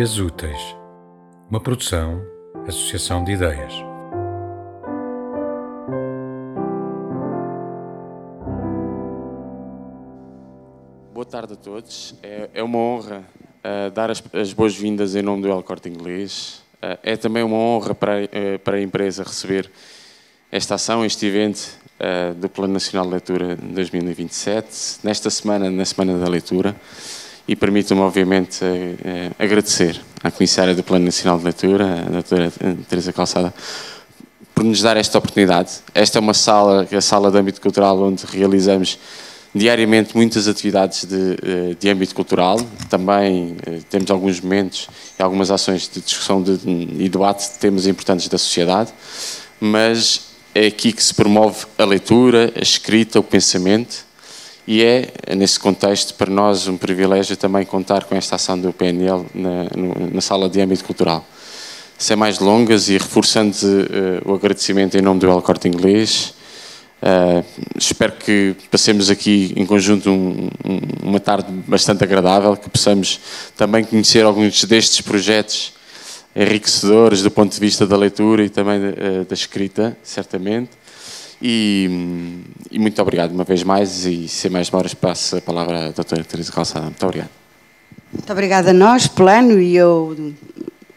Úteis, uma produção, associação de ideias. Boa tarde a todos. É, é uma honra uh, dar as, as boas-vindas em nome do El Corte Inglês. Uh, é também uma honra para, uh, para a empresa receber esta ação, este evento do Plano Nacional de Leitura 2027, nesta semana, na Semana da Leitura e permitam-me, obviamente, eh, eh, agradecer à Comissária do Plano Nacional de Leitura, a doutora Teresa Calçada, por nos dar esta oportunidade. Esta é uma sala, a sala de âmbito cultural, onde realizamos diariamente muitas atividades de, eh, de âmbito cultural. Também temos alguns momentos e algumas ações de discussão de, e debate de temas importantes da sociedade, mas é aqui que se promove a leitura, a escrita, o pensamento e é, nesse contexto, para nós um privilégio também contar com esta ação do PNL na, na sala de âmbito cultural. Sem mais longas e reforçando uh, o agradecimento em nome do El Corte Inglês, uh, espero que passemos aqui em conjunto um, um, uma tarde bastante agradável, que possamos também conhecer alguns destes projetos enriquecedores do ponto de vista da leitura e também uh, da escrita, certamente. E, e, muito obrigado uma vez mais e sem mais demoras passo a palavra à doutora Teresa Calçada. Muito obrigado. Muito obrigada a nós, Plano, e eu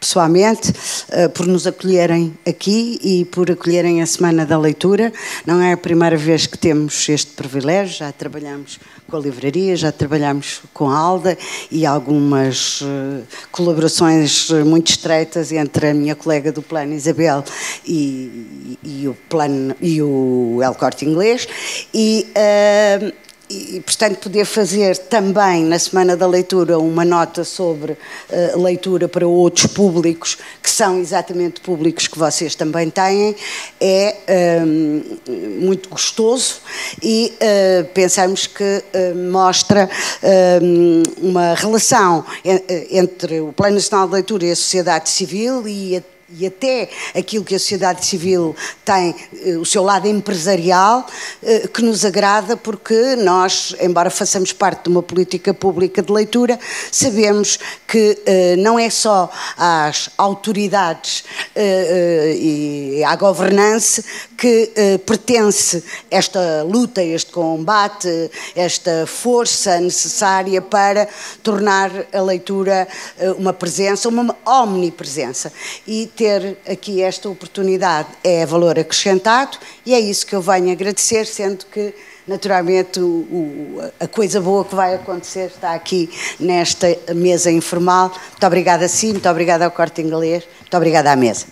pessoalmente, eh, por nos acolherem aqui e por acolherem a Semana da Leitura. Não é a primeira vez que temos este privilégio, já trabalhamos com a livraria, já trabalhamos com a Alda e algumas eh, colaborações muito estreitas entre a minha colega do Plano Isabel e, e o Plano e o El Corte Inglês e uh, e, portanto, poder fazer também na Semana da Leitura uma nota sobre uh, leitura para outros públicos, que são exatamente públicos que vocês também têm, é um, ehm, muito gostoso e uh, pensamos que uh, mostra um, ehm, uma relação entre o Plano Nacional de Leitura e a sociedade civil e a e até aquilo que a sociedade civil tem, eh, o seu lado empresarial, eh, que nos agrada, porque nós, embora façamos parte de uma política pública de leitura, sabemos que eh, não é só às autoridades e à governance que pertence esta luta, este combate, esta força necessária para tornar a leitura uma presença, uma omnipresença. E ter aqui esta oportunidade é valor acrescentado e é isso que eu venho agradecer, sendo que naturalmente o, o, a coisa boa que vai acontecer está aqui nesta mesa informal. Muito obrigada a si, muito obrigada ao Corte Inglês, muito obrigada à mesa.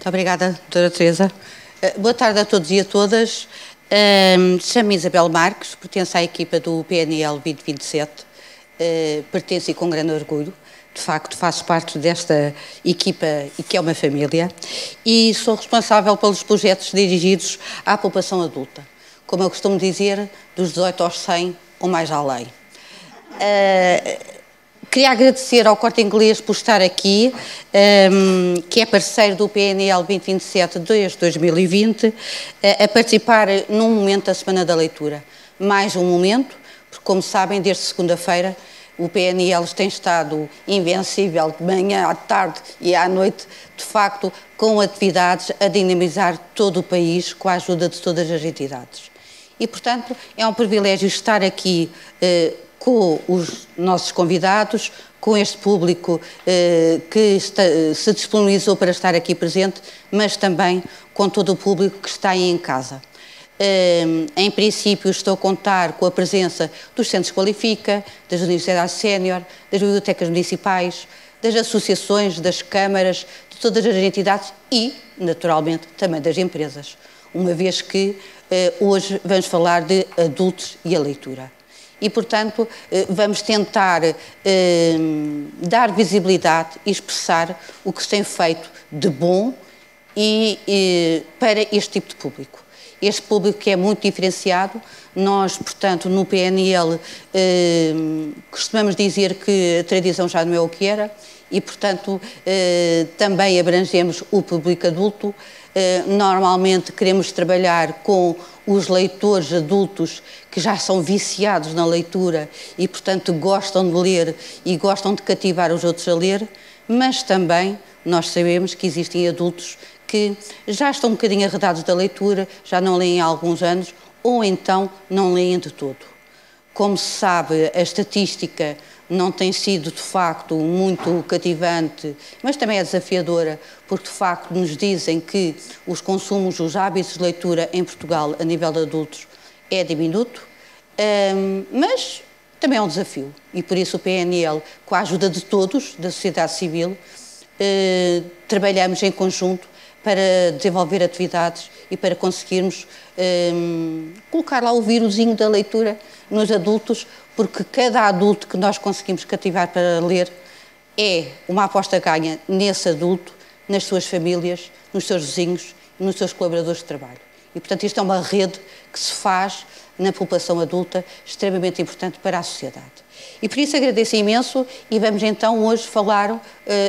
Muito obrigada, doutora Teresa. Eh, boa tarde a todos e a todas. Um, Chamo-me Isabel Marques, pertenço à equipa do PNL 2027 uh, pertenço e com grande orgulho. De facto, faço parte desta equipa e que é uma família e sou responsável pelos projetos dirigidos à população adulta. Como eu costumo dizer, dos 18 aos 100 ou mais além. Uh, Queria agradecer ao Corte Inglês por estar aqui, um, ehm, que é parceiro do PNL 2027 desde 2020, a participar num momento da Semana da Leitura. Mais um momento, porque, como sabem, desde segunda-feira o PNL tem estado invencível de manhã à tarde e à noite, de facto, com atividades a dinamizar todo o país com a ajuda de todas as entidades. E, portanto, é um privilégio estar aqui eh, com os nossos convidados, com este público eh, que está, se disponibilizou para estar aqui presente, mas também com todo o público que está aí em casa. Em princípio, estou a contar com a presença dos Centros Qualifica, das Universidades Sénior, das bibliotecas municipais, das associações, das câmaras, de todas as entidades e, naturalmente, também das empresas, uma vez que eh, hoje vamos falar de adultos e a leitura. E, portanto, eh, vamos tentar dar visibilidade e expressar o que se tem feito de bom e, para este tipo de público. Este público que é muito diferenciado, nós, portanto, no PNL, eh, costumamos dizer que a tradição já não é o que era e, portanto, eh, também abrangemos o público adulto. Eh, normalmente queremos trabalhar com os leitores adultos que já são viciados na leitura e, portanto, gostam de ler e gostam de cativar os outros a ler, mas também nós sabemos que existem adultos que já estão um bocadinho arredados da leitura, já não leem há alguns anos ou então não leem de todo. Como se sabe, a estatística não tem sido de facto muito cativante, mas também é desafiadora, porque de facto nos dizem que os consumos, os hábitos de leitura em Portugal a nível de adultos é diminuto, mas também é um desafio. E por isso o PNL, com a ajuda de todos, da sociedade civil, eh, trabalhamos em conjunto para desenvolver atividades e para conseguirmos um, colocar lá o vírusinho da leitura nos adultos, porque cada adulto que nós conseguimos cativar para ler é uma aposta ganha nesse adulto, nas suas famílias, nos seus vizinhos nos seus colaboradores de trabalho. E, portanto, isto é uma rede que se faz na população adulta, extremamente importante para a sociedade. E por isso agradeço imenso e vamos então hoje falar uh,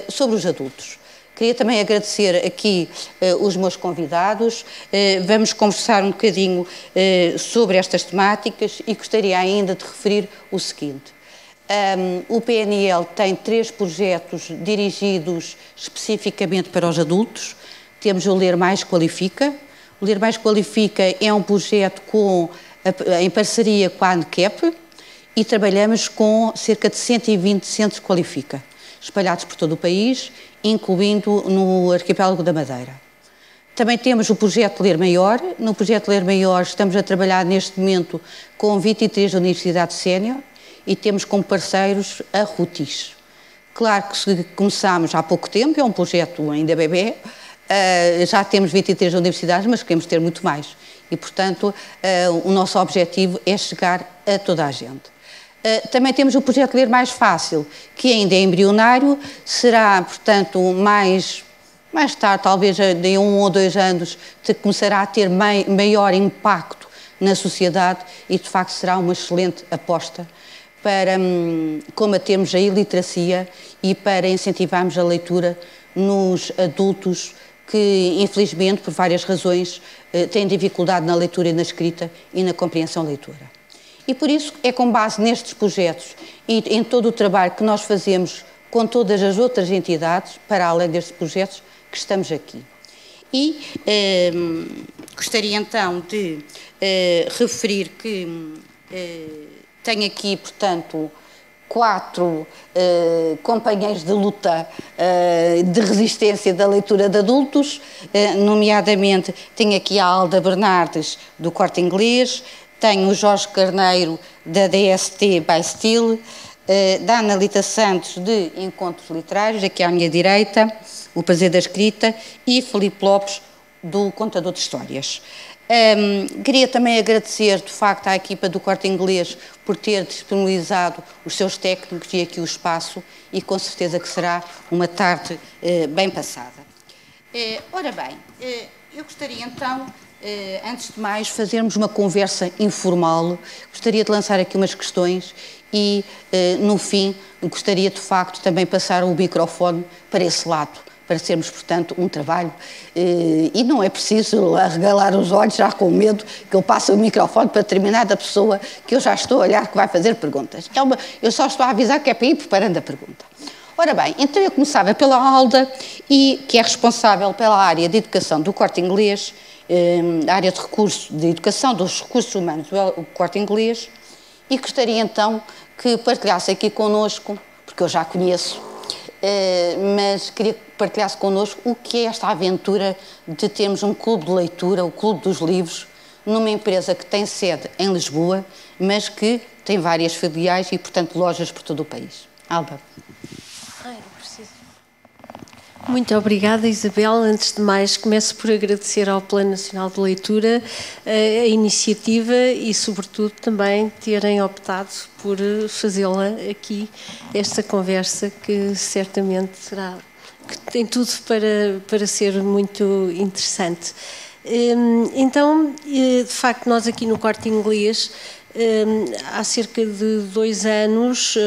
sobre os adultos. Queria também agradecer aqui uh, os meus convidados. Uh, vamos conversar um bocadinho uh, sobre estas temáticas e gostaria ainda de referir o seguinte. Um, o PNL tem três projetos dirigidos especificamente para os adultos. Temos o Ler Mais Qualifica. O Ler Mais Qualifica é um projeto com, em parceria com a ANCAP e trabalhamos com cerca de 120 centros Qualifica, espalhados por todo o país incluindo no arquipélago da Madeira. Também temos o projeto Ler Maior. No projeto Ler Maior estamos a trabalhar neste momento com 23 universidades sénior e temos como parceiros a RUTIS. Claro que começámos há pouco tempo, é um projeto ainda bebê, uh, já temos 23 universidades, mas queremos ter muito mais. E, portanto, uh, o nosso objetivo é chegar a toda a gente. Eh, também temos o projeto Ler Mais Fácil, que ainda é embrionário, será, portanto, mais, mais tarde, talvez de um ou dois anos, começará a ter maior impacto na sociedade e, de facto, será uma excelente aposta para hum, combatermos a iliteracia e para incentivarmos a leitura nos adultos que, infelizmente, por várias razões, eh, têm dificuldade na leitura e na escrita e na compreensão leitura. E por isso é com base nestes projetos e em todo o trabalho que nós fazemos com todas as outras entidades, para além destes projetos, que estamos aqui. E eh, gostaria então de eh, referir que eh, tenho aqui, portanto, quatro eh, companheiros de luta eh, de resistência da leitura de adultos, eh, nomeadamente tenho aqui a Alda Bernardes, do Corte Inglês, tenho o Jorge Carneiro, da DST by Steel, eh, da Analita Santos, de Encontros Literários, aqui à minha direita, o Prazer da Escrita, e Felipe Lopes, do Contador de Histórias. Um, queria também agradecer, de facto, à equipa do Corte Inglês por ter disponibilizado os seus técnicos e aqui o espaço e com certeza que será uma tarde uh, bem passada. Uh, ora bem, uh, eu gostaria então antes de mais, fazermos uma conversa informal. Gostaria de lançar aqui umas questões e, eh, no fim, gostaria de facto também passar o microfone para esse lado, para sermos, portanto, um trabalho. Eh, e não é preciso arregalar os olhos já com medo que eu passe o microfone para determinada pessoa que eu já estou a olhar que vai fazer perguntas. É uma, eu só estou a avisar que é para ir preparando a pergunta. Ora bem, então eu começava pela Alda, e, que é responsável pela área de educação do corte inglês, Ehm, a área de recurso de educação dos recursos humanos do Corte Inglês e gostaria então que partilhasse aqui connosco, porque eu já conheço, eh, mas queria que partilhasse connosco o que é esta aventura de termos um clube de leitura, o Clube dos Livros, numa empresa que tem sede em Lisboa, mas que tem várias filiais e, portanto, lojas por todo o país. Alba. Muito obrigada, Isabel. Antes de mais, começo por agradecer ao Plano Nacional de Leitura eh, a iniciativa e, sobretudo, também terem optado por fazê-la aqui, esta conversa que certamente será, que tem tudo para, para ser muito interessante. Hum, então, eh, de facto, nós aqui no Corte Inglês há cerca de dois anos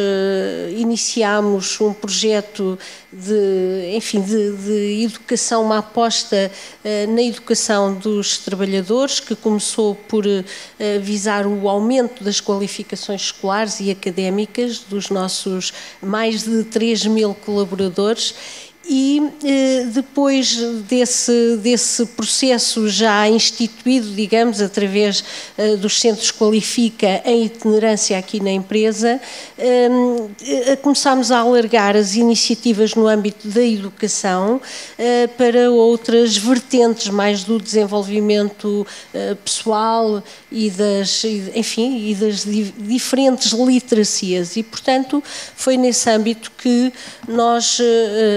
iniciámos um projeto de, enfim, de, de educação, uma aposta na educação dos trabalhadores, que começou por visar o aumento das qualificações escolares e académicas dos nossos mais de 3 mil colaboradores e eh, depois desse, desse processo já instituído, digamos, através eh, dos centros Qualifica em itinerância aqui na empresa, eh, começámos a alargar as iniciativas no âmbito da educação para outras vertentes mais do desenvolvimento pessoal e das, enfim, e das diferentes literacias. E, portanto, foi nesse âmbito que nós,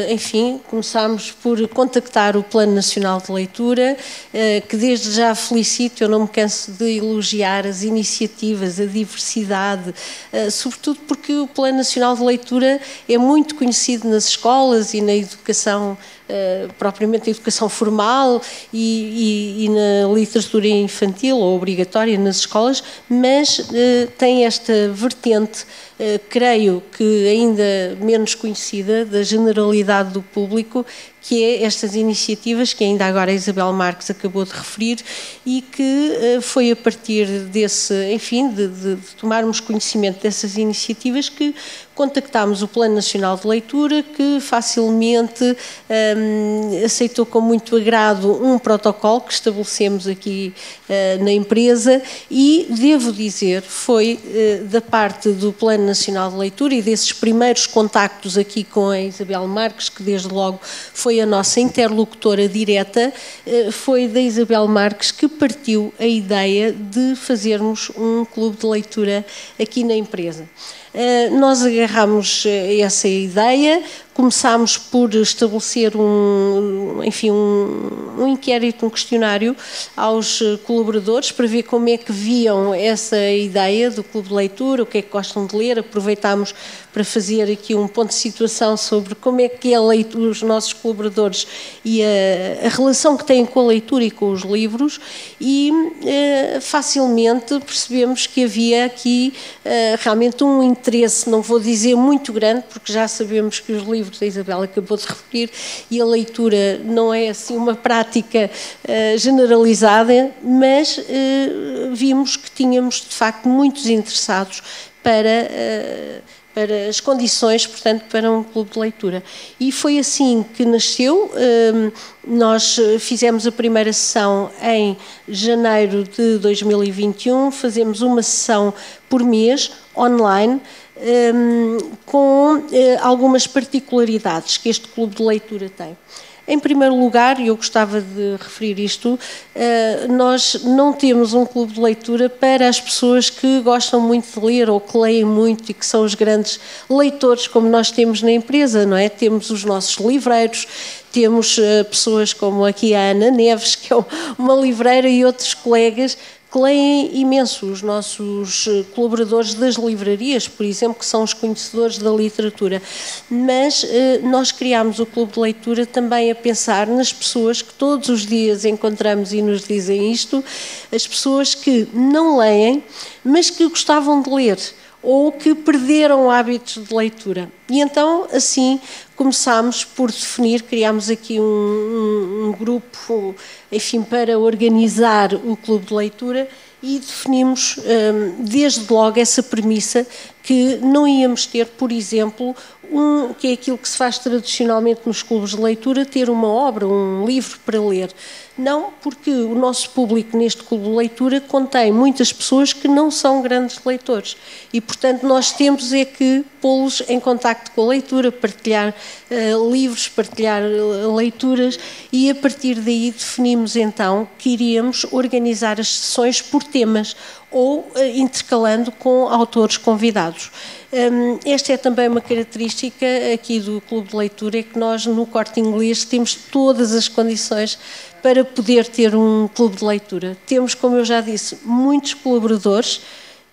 enfim, enfim, começámos por contactar o Plano Nacional de Leitura, eh, que desde já felicito, eu não me canso de elogiar as iniciativas, a diversidade, eh, sobretudo porque o Plano Nacional de Leitura é muito conhecido nas escolas e na educação Uh, propriamente a educação formal e, e, e, na literatura infantil ou obrigatória nas escolas, mas uh, tem esta vertente eh, creio que ainda menos conhecida da generalidade do público, que é estas iniciativas que ainda agora a Isabel Marques acabou de referir e que eh, foi a partir desse, enfim, de, de, de tomarmos conhecimento dessas iniciativas que contactámos o Plano Nacional de Leitura, que facilmente um, aceitou com muito agrado um protocolo que estabelecemos aqui uh, na empresa e, devo dizer, foi uh, da parte do Plano Nacional de Leitura e desses primeiros contactos aqui com a Isabel Marques, que desde logo foi a nossa interlocutora direta, uh, foi da Isabel Marques que partiu a ideia de fazermos um clube de leitura aqui na empresa. Eh, nós agarramos eh, essa ideia, começámos por estabelecer um, enfim, um, um, inquérito, um questionário aos eh, colaboradores para ver como é que viam essa ideia do clube de leitura, o que é que gostam de ler. Aproveitámos para fazer aqui um ponto de situação sobre como é que é leitura, os nossos colaboradores e a, a relação que têm com a leitura e com os livros e eh, facilmente percebemos que havia aqui eh, realmente um interesse, não vou dizer muito grande, porque já sabemos que os livros livros, a Isabel acabou de referir, e a leitura não é assim uma prática uh, generalizada, mas uh, vimos que tínhamos de facto muitos interessados para. Uh, para as condições, portanto, para um clube de leitura. E foi assim que nasceu. Nós fizemos a primeira sessão em janeiro de 2021, fazemos uma sessão por mês, online, com uh, algumas particularidades que este clube de leitura tem. Em primeiro lugar, e eu gostava de referir isto, uh, nós não temos um clube de leitura para as pessoas que gostam muito de ler ou que leem muito e que são os grandes leitores, como nós temos na empresa, não é? Temos os nossos livreiros, temos uh, pessoas como aqui a Ana Neves, que é uma livreira, e outros colegas que leem imenso os nossos eh, colaboradores das livrarias, por exemplo, que são os conhecedores da literatura. Mas eh, nós criámos o Clube de Leitura também a pensar nas pessoas que todos os dias encontramos e nos dizem isto, as pessoas que não leem, mas que gostavam de ler ou que perderam hábitos de leitura. E então, assim, começámos por definir, criámos aqui um, um, um, grupo, enfim, para organizar o clube de leitura e definimos um, desde logo essa premissa que não íamos ter, por exemplo, um, que é aquilo que se faz tradicionalmente nos clubes de leitura, ter uma obra, um livro para ler. Não, porque o nosso público neste clube de leitura contém muitas pessoas que não são grandes leitores e, portanto, nós temos é que pô-los em contacto com a leitura, partilhar uh, livros, partilhar uh, leituras e, a partir daí, definimos então que iríamos organizar as sessões por temas ou uh, intercalando com autores convidados. Um, esta é também uma característica aqui do Clube de Leitura, é que nós no Corte Inglês temos todas as condições para poder ter um clube de leitura. Temos, como eu já disse, muitos colaboradores,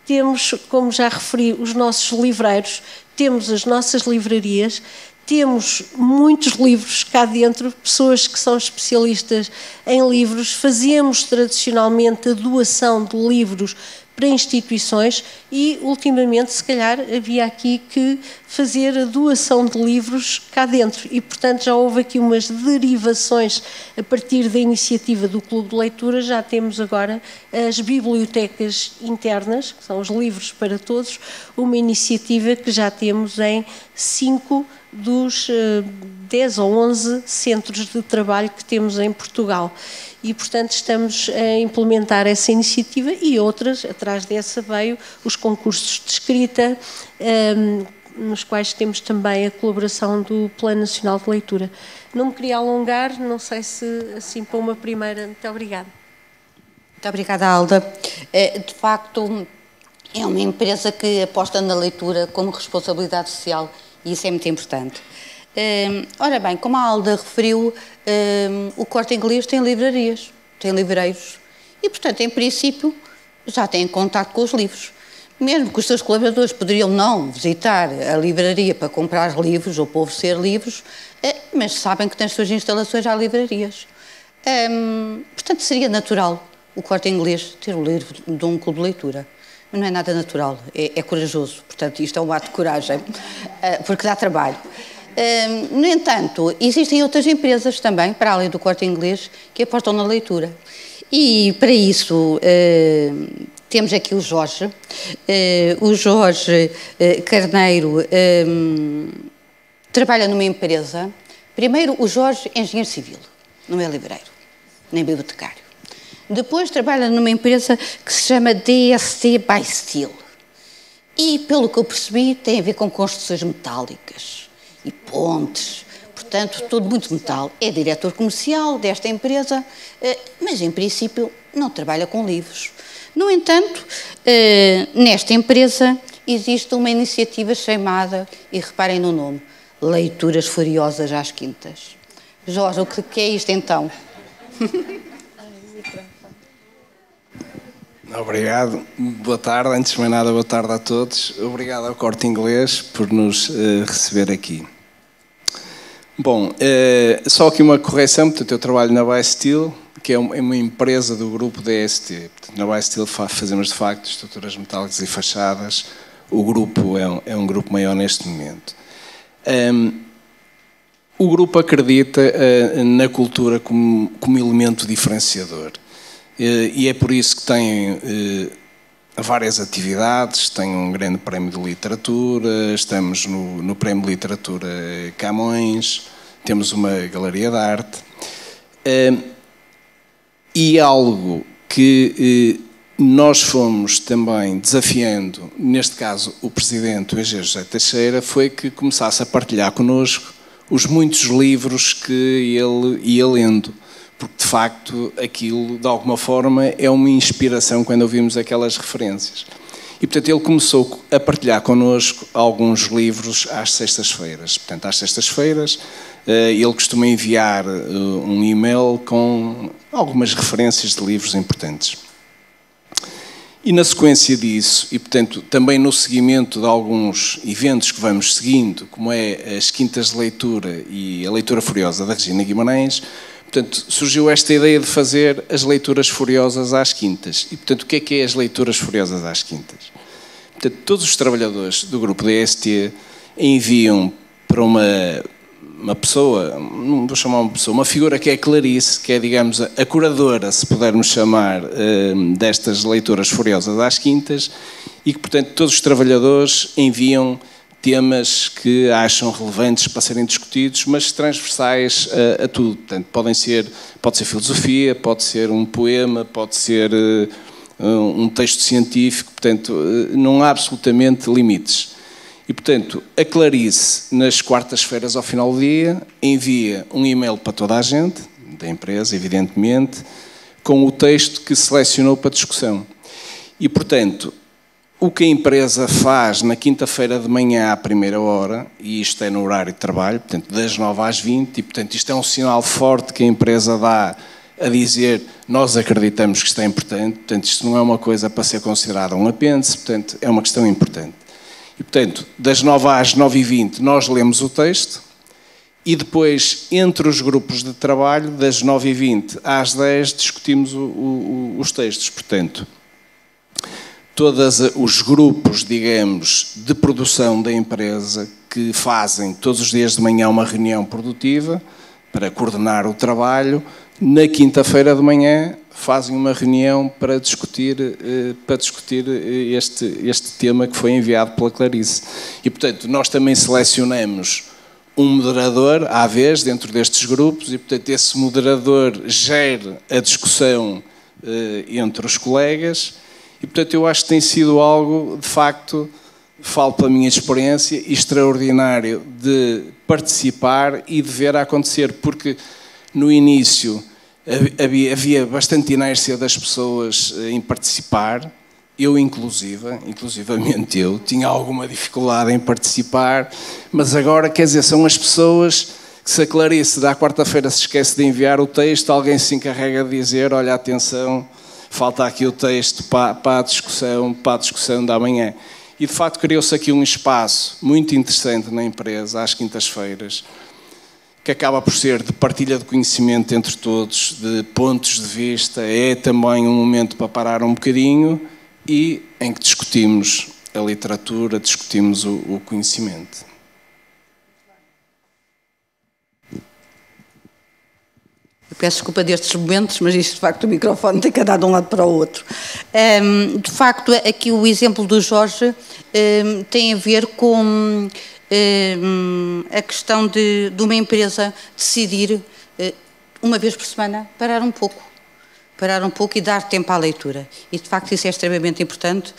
temos, como já referi, os nossos livreiros, temos as nossas livrarias, temos muitos livros cá dentro, pessoas que são especialistas em livros, fazemos tradicionalmente a doação de livros para instituições e, ultimamente, se calhar, havia aqui que fazer a doação de livros cá dentro. E, portanto, já houve aqui umas derivações a partir da iniciativa do Clube de Leitura. Já temos agora as bibliotecas internas, que são os livros para todos, uma iniciativa que já temos em cinco dos 10 eh, ou 11 centros de trabalho que temos em Portugal e, portanto, estamos a implementar essa iniciativa e outras, atrás dessa veio os concursos de escrita, um, nos quais temos também a colaboração do Plano Nacional de Leitura. Não me queria alongar, não sei se assim para uma primeira. Muito obrigada. Muito obrigada, Alda. É, de facto, é uma empresa que aposta na leitura como responsabilidade social e isso é muito importante. Um, ora bem, como a Alda referiu, um, o corte inglês tem livrarias, tem livreiros e, portanto, em princípio, já têm contato com os livros. Mesmo que os seus colaboradores poderiam não visitar a livraria para comprar livros ou para oferecer livros, eh, mas sabem que nas suas instalações há livrarias. Um, portanto, seria natural o corte inglês ter o livro de um clube de leitura. Não é nada natural, é, é corajoso. Portanto, isto é um ato de coragem, eh, porque dá trabalho no entanto, existem outras empresas também, para além do corte inglês, que apostam na leitura. E para isso temos aqui o Jorge. o Jorge Carneiro trabalha numa empresa. Primeiro, o Jorge é engenheiro civil, não é livreiro, nem bibliotecário. Depois trabalha numa empresa que se chama DST by Steel. E, pelo que eu percebi, tem a ver com construções metálicas e pontes, portanto, tudo muito metal. É diretor comercial desta empresa, eh, mas em princípio não trabalha com livros. No entanto, eh, nesta empresa existe uma iniciativa chamada, e reparem no nome, Leituras Furiosas às Quintas. Jorge, o que é isto então? Obrigado. Boa tarde. Antes de mais nada, boa tarde a todos. Obrigado ao Corte Inglês por nos uh, receber aqui. Bom, é, só aqui uma correção, portanto, eu trabalho na Bastille, que é, é uma empresa do grupo DST. Na Bastille fazemos, de facto, estruturas metálicas e fachadas. O grupo é um, é um grupo maior neste momento. Um, ehm, o grupo acredita uh, na cultura como, como elemento diferenciador. Uh, e é por isso que tem... Uh, várias atividades, tem um grande prémio de literatura, estamos no, no prémio de literatura Camões, temos uma galeria de arte. Uh, e algo que uh, nós fomos também desafiando, neste caso o presidente, o EG José Teixeira, foi que começasse a partilhar connosco os muitos livros que ele ia lendo porque de facto aquilo, de alguma forma, é uma inspiração quando ouvimos aquelas referências. E portanto ele começou a partilhar connosco alguns livros às sextas-feiras. Portanto, às sextas-feiras eh, ele costuma enviar eh, um e-mail com algumas referências de livros importantes. E na sequência disso, e portanto também no seguimento de alguns eventos que vamos seguindo, como é as Quintas de Leitura e a Leitura Furiosa da Regina Guimarães, Portanto, surgiu esta ideia de fazer as leituras furiosas às quintas. E, portanto, o que é que é as leituras furiosas às quintas? Portanto, todos os trabalhadores do grupo DST enviam para uma, uma pessoa, não vou chamar uma pessoa, uma figura que é Clarice, que é, digamos, a curadora, se pudermos chamar, eh, destas leituras furiosas às quintas, e que, portanto, todos os trabalhadores enviam temas que acham relevantes para serem discutidos, mas transversais a, a, tudo. Portanto, podem ser, pode ser filosofia, pode ser um poema, pode ser uh, um texto científico, portanto, uh, não há absolutamente limites. E, portanto, a Clarice, nas quartas-feiras ao final do dia, envia um e-mail para toda a gente, da empresa, evidentemente, com o texto que selecionou para discussão. E, portanto, o que a empresa faz na quinta-feira de manhã à primeira hora, e isto é no horário de trabalho, portanto, das 9 às 20, e portanto isto é um sinal forte que a empresa dá a dizer nós acreditamos que isto é importante, portanto isto não é uma coisa para ser considerada um apêndice, portanto é uma questão importante. E portanto, das 9 às 9 e 20 nós lemos o texto, e depois, entre os grupos de trabalho, das 9 e 20 às 10 discutimos o, o, os textos, portanto todos os grupos, digamos, de produção da empresa que fazem todos os dias de manhã uma reunião produtiva para coordenar o trabalho, na quinta-feira de manhã fazem uma reunião para discutir, eh, para discutir eh, este, este tema que foi enviado pela Clarice. E, portanto, nós também selecionamos um moderador à vez dentro destes grupos e, portanto, esse moderador gera a discussão eh, entre os colegas e, portanto, eu acho que tem sido algo, de facto, falo pela minha experiência, extraordinário de participar e de ver acontecer, porque no início havia, havia bastante inércia das pessoas eh, em participar, eu inclusive, inclusivamente eu, tinha alguma dificuldade em participar, mas agora, quer dizer, são as pessoas que se a Clarice da quarta-feira se esquece de enviar o texto, alguém se encarrega de dizer, olha, atenção, falta aqui o texto para, para a discussão, para a discussão da manhã. E de facto criou-se aqui um espaço muito interessante na empresa, às quintas-feiras, que acaba por ser de partilha de conhecimento entre todos, de pontos de vista, é também um momento para parar um bocadinho e em que discutimos a literatura, discutimos o, o conhecimento. Peço desculpa destes momentos, mas isto de facto o microfone tem que andar de um lado para o outro. Um, de facto, aqui o exemplo do Jorge um, tem a ver com um, a questão de, de, uma empresa decidir, uh, uma vez por semana, parar um pouco. Parar um pouco e dar tempo à leitura. E de facto isso é extremamente importante.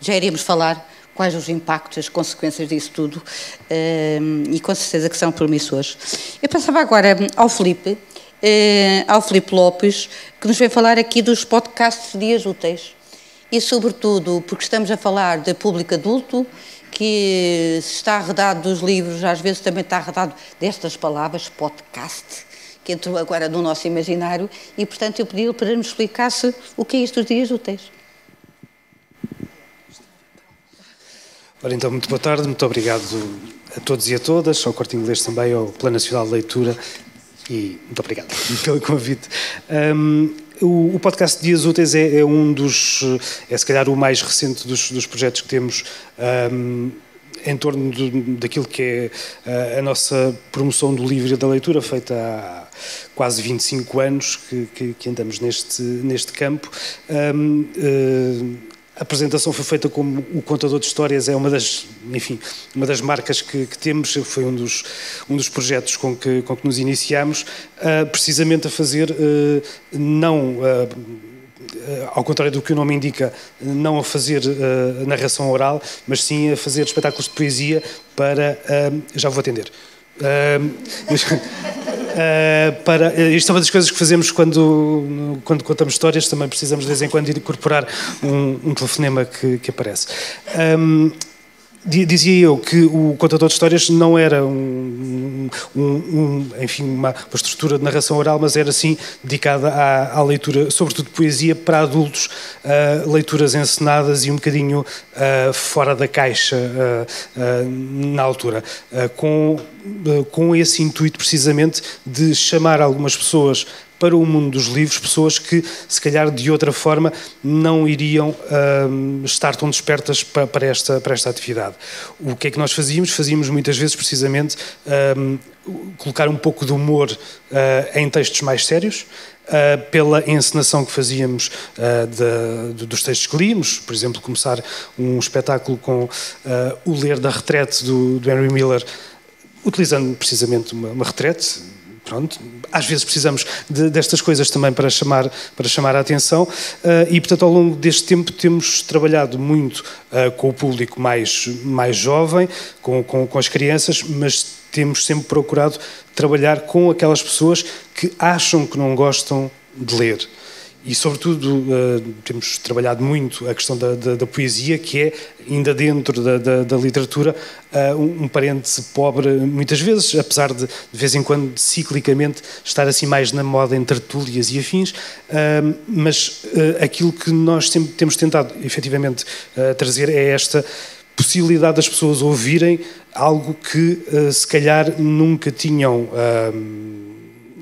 já iremos falar quais os impactos, as consequências disso tudo, ehm, e com certeza que são promissores. Eu passava agora ao Felipe, eh, ao Felipe Lopes, que nos vem falar aqui dos podcasts de dias úteis. E, sobretudo, porque estamos a falar de público adulto, que está arredado dos livros, às vezes também está arredado destas palavras, podcast, que entrou agora no nosso imaginário, e, portanto, eu pedi-lhe para nos explicasse o que é isto dos dias úteis. Ora, então, muito boa tarde, muito obrigado a todos e a todas, ao Corte Inglês também, ao Plano Nacional de Leitura e muito obrigado pelo convite. Um, o, o, podcast Dias Úteis é, é, um dos, é se calhar o mais recente dos, dos projetos que temos um, em torno de, daquilo que é a, a nossa promoção do livro e da leitura, feita há quase 25 anos que, que, que andamos neste, neste campo. Um, uh, a apresentação foi feita como o contador de histórias é uma das, enfim, uma das marcas que, que temos, foi um dos, um dos projetos com que, com que nos iniciamos, uh, precisamente a fazer uh, não uh, ao contrário do que o nome indica, não a fazer narração oral, mas sim a fazer espetáculos de poesia para. Já vou atender. Uh, para, uh, isto é uma das coisas que fazemos quando, quando contamos histórias, também precisamos de vez em quando incorporar um, um telefonema que, que aparece. Um, Dizia eu que o contador de histórias não era um, um, um enfim, uma, uma, estrutura de narração oral, mas era sim dedicada à, à leitura, sobretudo poesia, para adultos, uh, leituras encenadas e um bocadinho uh, fora da caixa uh, na altura, com, com esse intuito precisamente de chamar algumas pessoas para o mundo dos livros pessoas que, se calhar, de outra forma, não iriam um, estar tão despertas para, para, esta, para esta atividade. O que é que nós fazíamos? Fazíamos muitas vezes, precisamente, um, colocar um pouco de humor uh, em textos mais sérios, Uh, pela encenação que fazíamos uh, de, de, dos textos que líamos, por exemplo, começar um espetáculo com uh, o Ler da Retrete do, do Henry Miller, utilizando precisamente uma, uma retrete, pronto, às vezes precisamos de, destas coisas também para chamar, para chamar a atenção. Uh, e, portanto, ao longo deste tempo temos trabalhado muito uh, com o público mais, mais jovem, com, com, com as crianças, mas temos sempre procurado trabalhar com aquelas pessoas que acham que não gostam de ler e, sobretudo, uh, temos trabalhado muito a questão da, da, da, poesia, que é, ainda dentro da, da, literatura, uh, um, um, parente pobre, muitas vezes, apesar de, de vez em quando, ciclicamente, estar assim mais na moda em tertúlias e afins, uh, mas aquilo que nós sempre temos tentado, efetivamente, trazer é esta possibilidade das pessoas ouvirem algo que, se calhar, nunca tinham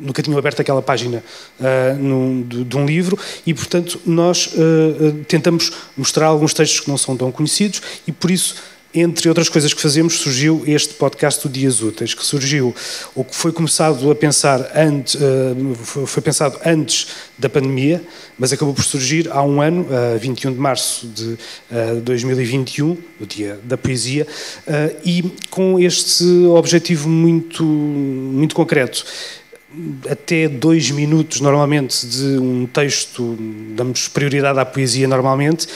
nunca tinham aberto aquela página uh, num, de, de, um livro e, portanto, nós uh, tentamos mostrar alguns textos que não são tão conhecidos e, por isso, entre outras coisas que fazemos, surgiu este podcast do Dias Úteis, que surgiu, ou que foi começado a pensar antes, foi pensado antes da pandemia, mas acabou por surgir há um ano, 21 de março de 2021, o Dia da Poesia, e com este objetivo muito, muito concreto até dois minutos normalmente de um texto, damos prioridade à poesia normalmente,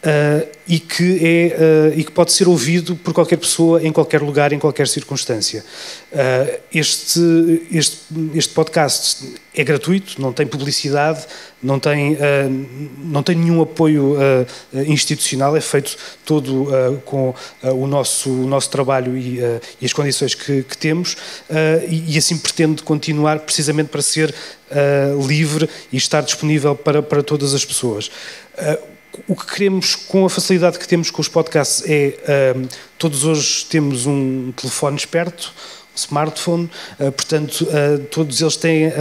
Uh, e, que é, uh, e que pode ser ouvido por qualquer pessoa, em qualquer lugar, em qualquer circunstância. Uh, este, este, este podcast é gratuito, não tem publicidade, não tem, não tem nenhum apoio institucional, é feito todo com o, nosso, o nosso trabalho e, e as condições que, que temos, e, e, assim pretende continuar precisamente para ser livre e estar disponível para, para todas as pessoas o que queremos com a facilidade que temos com os podcasts é um, todos hoje temos um telefone esperto um smartphone, uh, portanto uh, todos eles têm uh,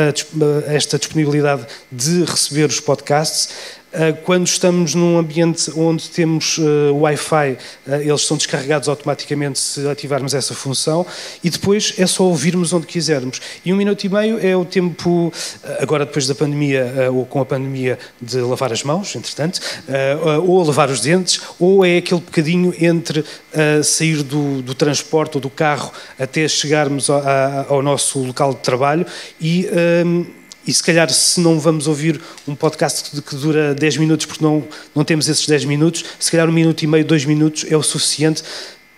esta disponibilidade de receber os podcasts. ah, quando estamos num ambiente onde temos uh, Wi-Fi, uh, eles são descarregados automaticamente se ativarmos essa função e depois é só ouvirmos onde quisermos. E um minuto e meio é o tempo, agora depois da pandemia ou com a pandemia, de lavar as mãos, entretanto, ou lavar os dentes, ou é aquele bocadinho entre sair do, do, transporte ou do carro até chegarmos ao, ao nosso local de trabalho e e se calhar, se não vamos ouvir um podcast que dura 10 minutos, porque não, não temos esses 10 minutos, se calhar um minuto e meio, dois minutos é o suficiente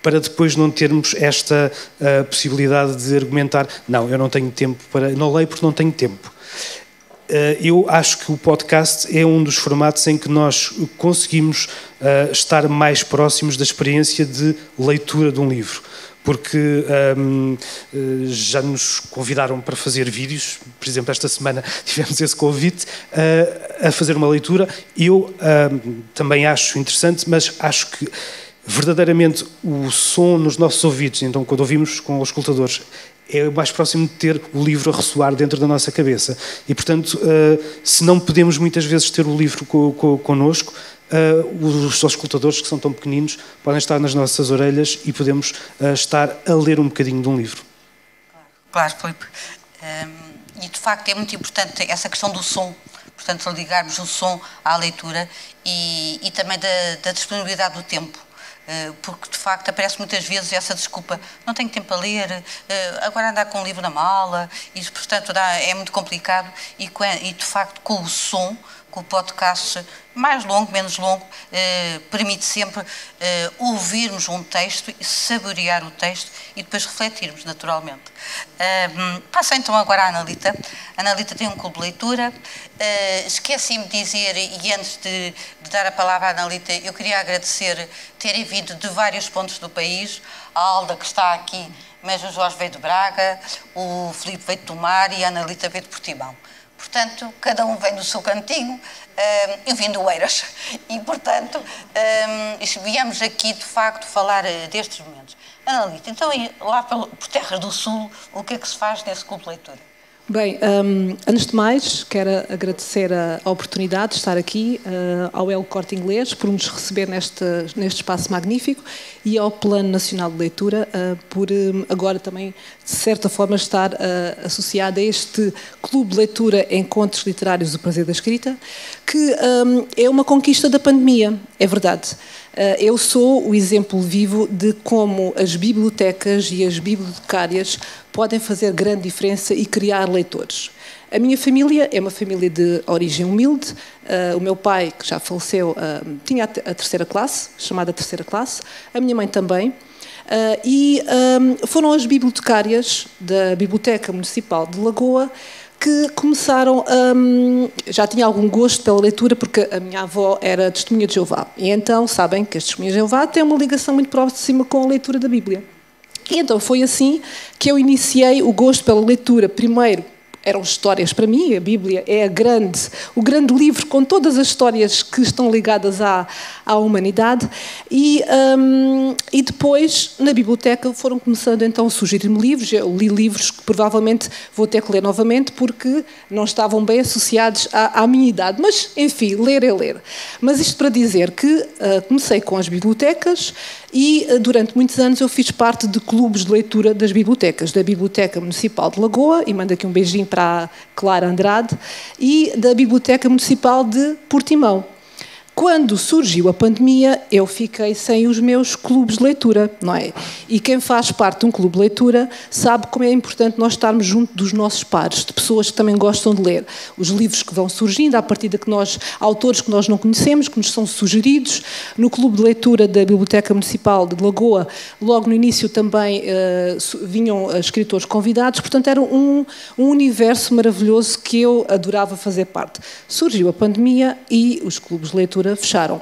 para depois não termos esta uh, possibilidade de argumentar: não, eu não tenho tempo para. Não leio porque não tenho tempo. Uh, eu acho que o podcast é um dos formatos em que nós conseguimos uh, estar mais próximos da experiência de leitura de um livro porque um, eh, já nos convidaram para fazer vídeos, por exemplo, esta semana tivemos esse convite uh, a fazer uma leitura. Eu um, também acho interessante, mas acho que verdadeiramente o som nos nossos ouvidos, então quando ouvimos com os escutadores, é mais próximo de ter o livro a ressoar dentro da nossa cabeça. E, portanto, uh, se não podemos muitas vezes ter o livro co co connosco, uh, os auscultadores, que são tão pequeninos, podem estar nas nossas orelhas e podemos uh, estar a ler um bocadinho de um livro. Claro, Filipe. Um, e de facto é muito importante essa questão do som, portanto, ligarmos o som à leitura e, e também da, da disponibilidade do tempo eh, porque de facto aparece muitas vezes essa desculpa, não tenho tempo a ler, agora andar com um livro na mala, e portanto é muito complicado e de facto com o som que o podcast, mais longo, menos longo, eh, permite sempre eh, ouvirmos um texto, saborear o texto e depois refletirmos, naturalmente. Passa então agora à Analita. A Analita tem um clube de leitura. Eh, Esqueci-me de dizer, e antes de, de, dar a palavra à Analita, eu queria agradecer terem vindo de vários pontos do país, a Alda que está aqui, mas o Jorge veio de Braga, o Filipe veio de Tomar e a Analita veio de Portimão. Portanto, cada um vem do seu cantinho, um, eu vim do Eiras. E, portanto, um, viemos aqui, de facto, falar uh, destes momentos. Analita, então, lá por Terras do Sul, o que é que se faz nesse clube de leitura? Bem, um, antes de mais, quero agradecer a, a oportunidade de estar aqui uh, ao El Corte Inglês por nos receber neste, neste espaço magnífico e ao Plano Nacional de Leitura uh, por um, agora também, de certa forma, estar uh, associado a este Clube de Leitura Encontros Literários do Prazer da Escrita, que um, é uma conquista da pandemia, é verdade. Eu sou o exemplo vivo de como as bibliotecas e as bibliotecárias podem fazer grande diferença e criar leitores. A minha família é uma família de origem humilde. Uh, o meu pai, que já faleceu, uh, tinha a, terceira classe, chamada terceira classe. A minha mãe também. E foram as bibliotecárias da Biblioteca Municipal de Lagoa que começaram a. Um, já tinha algum gosto pela leitura, porque a minha avó era testemunha de Jeová. E então sabem que as testemunhas de Jeová têm uma ligação muito próxima com a leitura da Bíblia. E então foi assim que eu iniciei o gosto pela leitura, primeiro eram histórias para mim, a Bíblia é a grande, o grande livro com todas as histórias que estão ligadas à, à humanidade. E, um, e depois, na biblioteca, foram começando então a surgir-me livros. Eu li livros que provavelmente vou ter que ler novamente porque não estavam bem associados à, à minha idade. Mas, enfim, ler é ler. Mas isto para dizer que uh, comecei com as bibliotecas e uh, durante muitos anos eu fiz parte de clubes de leitura das bibliotecas, da Biblioteca Municipal de Lagoa, e mando aqui um beijinho para a Clara Andrade, e da Biblioteca Municipal de Portimão. Quando surgiu a pandemia, eu fiquei sem os meus clubes de leitura, não é? E quem faz parte de um clube de leitura sabe como é importante nós estarmos junto dos nossos pares, de pessoas que também gostam de ler. Os livros que vão surgindo, a partir de que nós, autores que nós não conhecemos, que nos são sugeridos. No clube de leitura da Biblioteca Municipal de Lagoa, logo no início também uh, vinham escritores convidados, portanto era um, um universo maravilhoso que eu adorava fazer parte. Surgiu a pandemia e os clubes de leitura fecharam.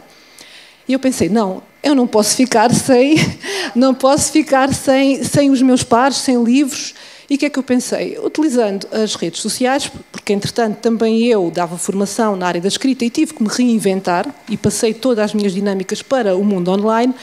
E eu pensei, não, eu não posso ficar sem, não posso ficar sem, sem os meus pares, sem livros. E o que é que eu pensei? Utilizando as redes sociais, porque entretanto também eu dava formação na área da escrita e tive que me reinventar e passei todas as minhas dinâmicas para o mundo online.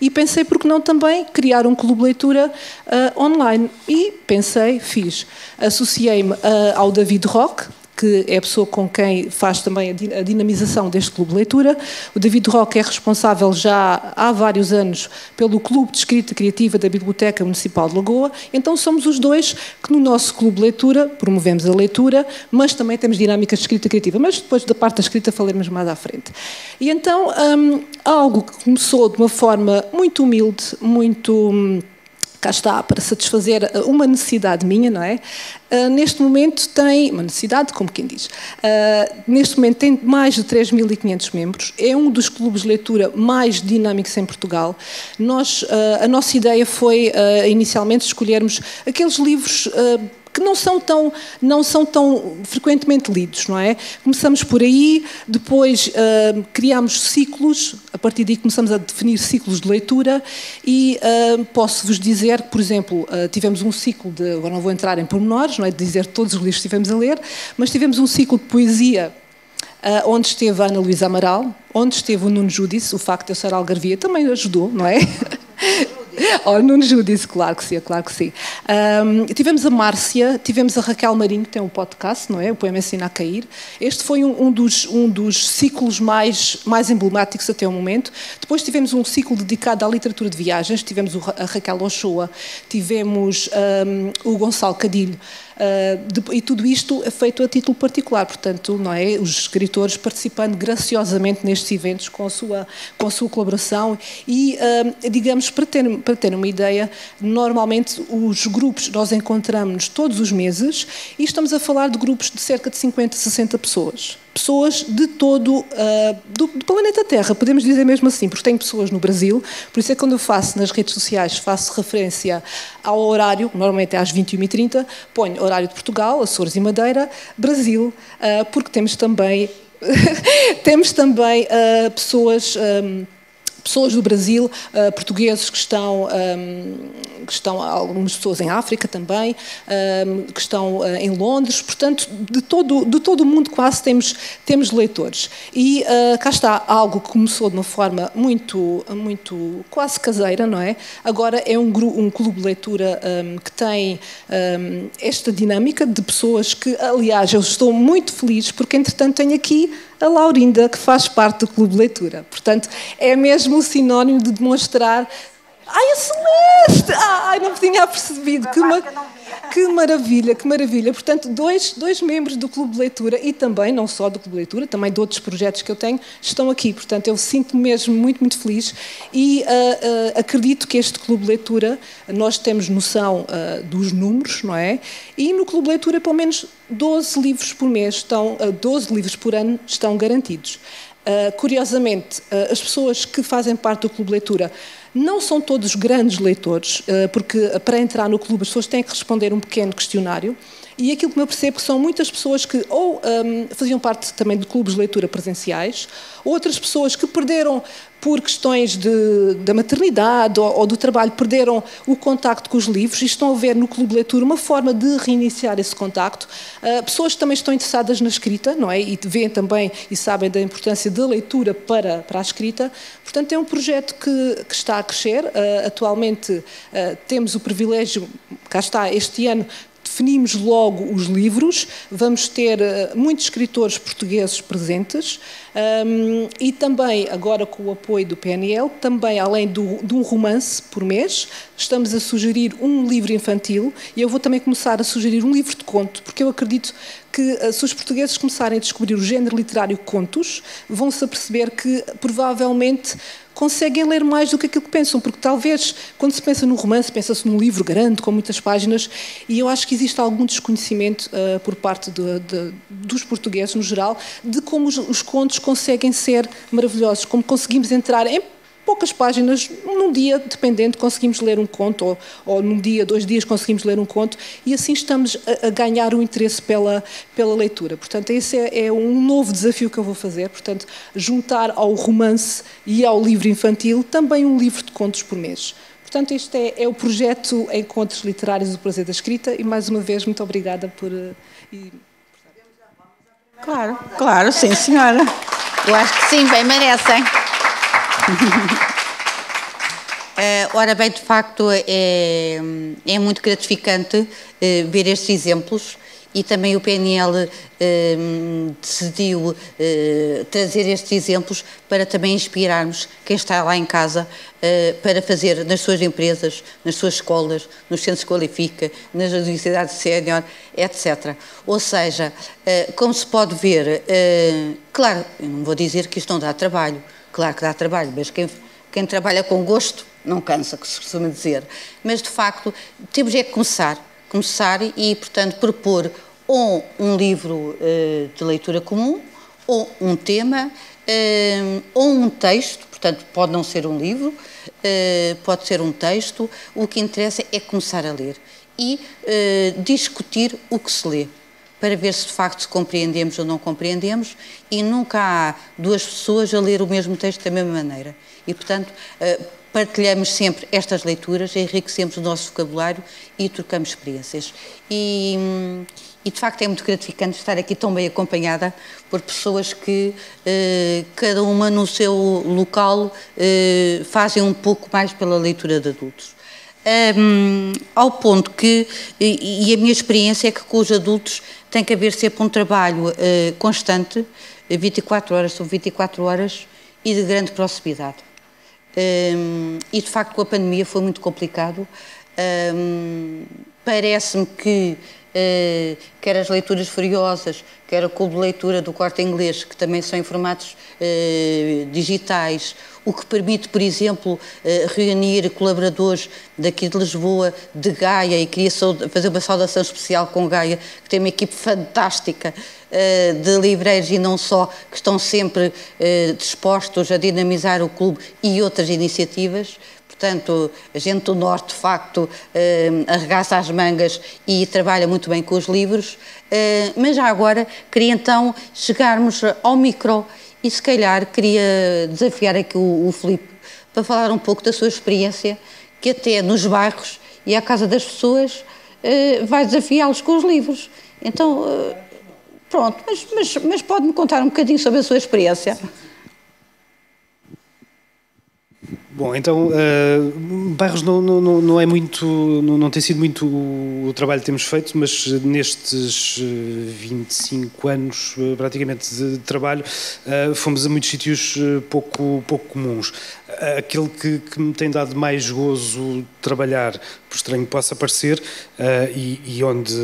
E pensei, por que não também criar um clube de leitura uh, online? E pensei, fiz. Associei-me uh, ao David Rock, que é a pessoa com quem faz também a dinamização deste clube de leitura. O David Roque é responsável já há vários anos pelo Clube de Escrita Criativa da Biblioteca Municipal de Lagoa. Então somos os dois que no nosso clube de leitura promovemos a leitura, mas também temos dinâmicas de escrita criativa. Mas depois da parte da escrita falaremos mais à frente. E então um, algo que começou de uma forma muito humilde, muito hum, cá está, para satisfazer uh, uma necessidade minha, não é? Uh, neste momento tem, uma necessidade, como quem diz, uh, neste momento tem mais de 3.500 membros, é um dos clubes de leitura mais dinâmicos em Portugal. Nós, uh, a nossa ideia foi, inicialmente, escolhermos aqueles livros que não são tão não são tão frequentemente lidos, não é? Começamos por aí, depois uh, criamos ciclos, a partir daí começamos a definir ciclos de leitura e uh, posso-vos dizer que, por exemplo, uh, tivemos um ciclo de, agora não vou entrar em pormenores, não é de dizer todos os livros que tivemos a ler, mas tivemos um ciclo de poesia onde esteve a Ana Luísa Amaral, onde esteve o Nuno Judice, o facto de eu ser algarvia também ajudou, não é? oh, Nuno Judice, claro que sim, claro que sim. Um, tivemos a Márcia, tivemos a Raquel Marinho, que tem um podcast, não é? O Poema Ensina a Cair. Este foi um, um, dos, um dos ciclos mais, mais emblemáticos até o momento. Depois tivemos um ciclo dedicado à literatura de viagens, tivemos a Raquel Ochoa, tivemos um, o Gonçalo Cadilho, e tudo isto é feito a título particular, portanto, não é? Os escritores participando graciosamente nestes eventos com a sua, com a sua colaboração e, uh, digamos, para ter, para ter uma ideia, normalmente os grupos nós encontramos todos os meses e estamos a falar de grupos de cerca de 50, 60 pessoas pessoas de todo uh, do, do, planeta Terra, podemos dizer mesmo assim, porque tem pessoas no Brasil, por isso é que quando eu faço nas redes sociais, faço referência ao horário, normalmente é às 21h30, ponho horário de Portugal, Açores e Madeira, Brasil, uh, porque temos também temos também uh, pessoas um, pessoas do Brasil, uh, portugueses que estão, um, ehm, que estão, algumas pessoas em África também, um, ehm, que estão uh, em Londres, portanto, de todo, de todo o mundo quase temos, temos leitores. E uh, cá está algo que começou de uma forma muito, muito quase caseira, não é? Agora é um, um clube de leitura um, ehm, que tem esta dinâmica de pessoas que, aliás, eu estou muito feliz porque, entretanto, tenho aqui a Laurinda, que faz parte do Clube Leitura. Portanto, é mesmo o sinónimo de demonstrar. Ai, a Celeste! Ai, não tinha percebido. Que, ma... que maravilha, que maravilha. Portanto, dois, dois membros do Clube de Leitura e também, não só do Clube de Leitura, também de outros projetos que eu tenho, estão aqui. Portanto, eu sinto-me mesmo muito, muito feliz e uh, uh, acredito que este Clube de Leitura, nós temos noção uh, dos números, não é? E no Clube de Leitura, pelo menos 12 livros por mês estão, 12 uh, livros por ano estão garantidos. Curiosamente, as pessoas que fazem parte do Clube de Leitura não são todos grandes leitores, porque para entrar no clube as pessoas têm que responder um pequeno questionário E aquilo que eu percebo que são muitas pessoas que ou um, faziam parte também de clubes de leitura presenciais, outras pessoas que perderam por questões de, da maternidade ou, ou, do trabalho, perderam o contacto com os livros e estão a ver no Clube de Leitura uma forma de reiniciar esse contacto. Uh, pessoas que também estão interessadas na escrita, não é? E veem também e sabem da importância da leitura para, para a escrita. Portanto, é um projeto que, que está a crescer. Uh, atualmente uh, temos o privilégio, cá está, este ano definimos logo os livros, vamos ter uh, muitos escritores portugueses presentes um, e também, agora com o apoio do PNL, também além do, de um romance por mês, estamos a sugerir um livro infantil e eu vou também começar a sugerir um livro de conto, porque eu acredito que uh, se os portugueses começarem a descobrir o género literário contos, vão se aperceber que provavelmente conseguem ler mais do que aquilo que pensam, porque talvez, quando se pensa num romance, pensa-se num livro grande, com muitas páginas, e eu acho que existe algum desconhecimento uh, por parte de, de, dos portugueses, no geral, de como os, os contos conseguem ser maravilhosos, como conseguimos entrar em poucas páginas, num dia, dependendo, conseguimos ler um conto, ou, ou num dia, dois dias, conseguimos ler um conto, e assim estamos a, a ganhar o interesse pela, pela leitura. Portanto, esse é, é, um novo desafio que eu vou fazer, portanto, juntar ao romance e ao livro infantil também um livro de contos por mês. Portanto, este é, é o projeto Encontros Literários do Prazer da Escrita, e mais uma vez, muito obrigada por... Eh, e... Claro, claro, sim, senhora. Eu acho que sim, bem merecem. Uh, ora bem, de facto, é, é muito gratificante uh, ver estes exemplos e também o PNL eh, decidiu trazer estes exemplos para também inspirarmos quem está lá em casa para fazer nas suas empresas, nas suas escolas, nos centros qualifica, nas universidades sénior, etc. Ou seja, como se pode ver, claro, não vou dizer que isto não dá trabalho, claro que dá trabalho, mas quem, quem trabalha com gosto não cansa, que se costuma dizer. Mas, de facto, temos é que começar. Começar e, portanto, propor ou um livro uh, de leitura comum, ou um tema, uh, ou um texto, portanto, pode não ser um livro, uh, pode ser um texto. O que interessa é começar a ler e discutir o que se lê para ver se de facto compreendemos ou não compreendemos e nunca há duas pessoas a ler o mesmo texto da mesma maneira. E, portanto, partilhamos sempre estas leituras, enriquecemos o nosso vocabulário e trocamos experiências. E, e, de facto é muito gratificante estar aqui tão bem acompanhada por pessoas que, eh, cada uma no seu local, eh, fazem um pouco mais pela leitura de adultos. Um, ao ponto que, e, a minha experiência é que com os adultos tem que haver sempre um trabalho uh, constante, 24 horas sobre 24 horas e de grande proximidade. Um, e de facto com a pandemia foi muito complicado. Um, Parece-me que uh, quer as leituras furiosas, quer o clube de leitura do corte inglês, que também são em formatos uh, digitais, o que permite, por exemplo, uh, reunir colaboradores daqui de Lisboa, de Gaia, e queria fazer uma saudação especial com Gaia, que tem uma equipe fantástica eh, de livreiros e não só, que estão sempre eh, dispostos a dinamizar o clube e outras iniciativas. Portanto, a gente do Norte, de facto, eh, arregaça as mangas e trabalha muito bem com os livros. Mas já agora queria então chegarmos ao micro e se calhar queria desafiar aqui o, o Filipe para falar um pouco da sua experiência, que até nos bairros e à casa das pessoas vai desafiá-los com os livros. Então, Pronto, mas, mas, mas pode-me contar um bocadinho sobre a sua experiência? Bom, então, uh, Bairros não, não, não é muito, não, não tem sido muito o, trabalho que temos feito, mas nestes 25 eh, anos eh, praticamente de trabalho, uh, fomos a muitos sítios pouco, pouco comuns. Aquele que, que me tem dado mais gozo trabalhar, por estranho que possa parecer, uh, e, e onde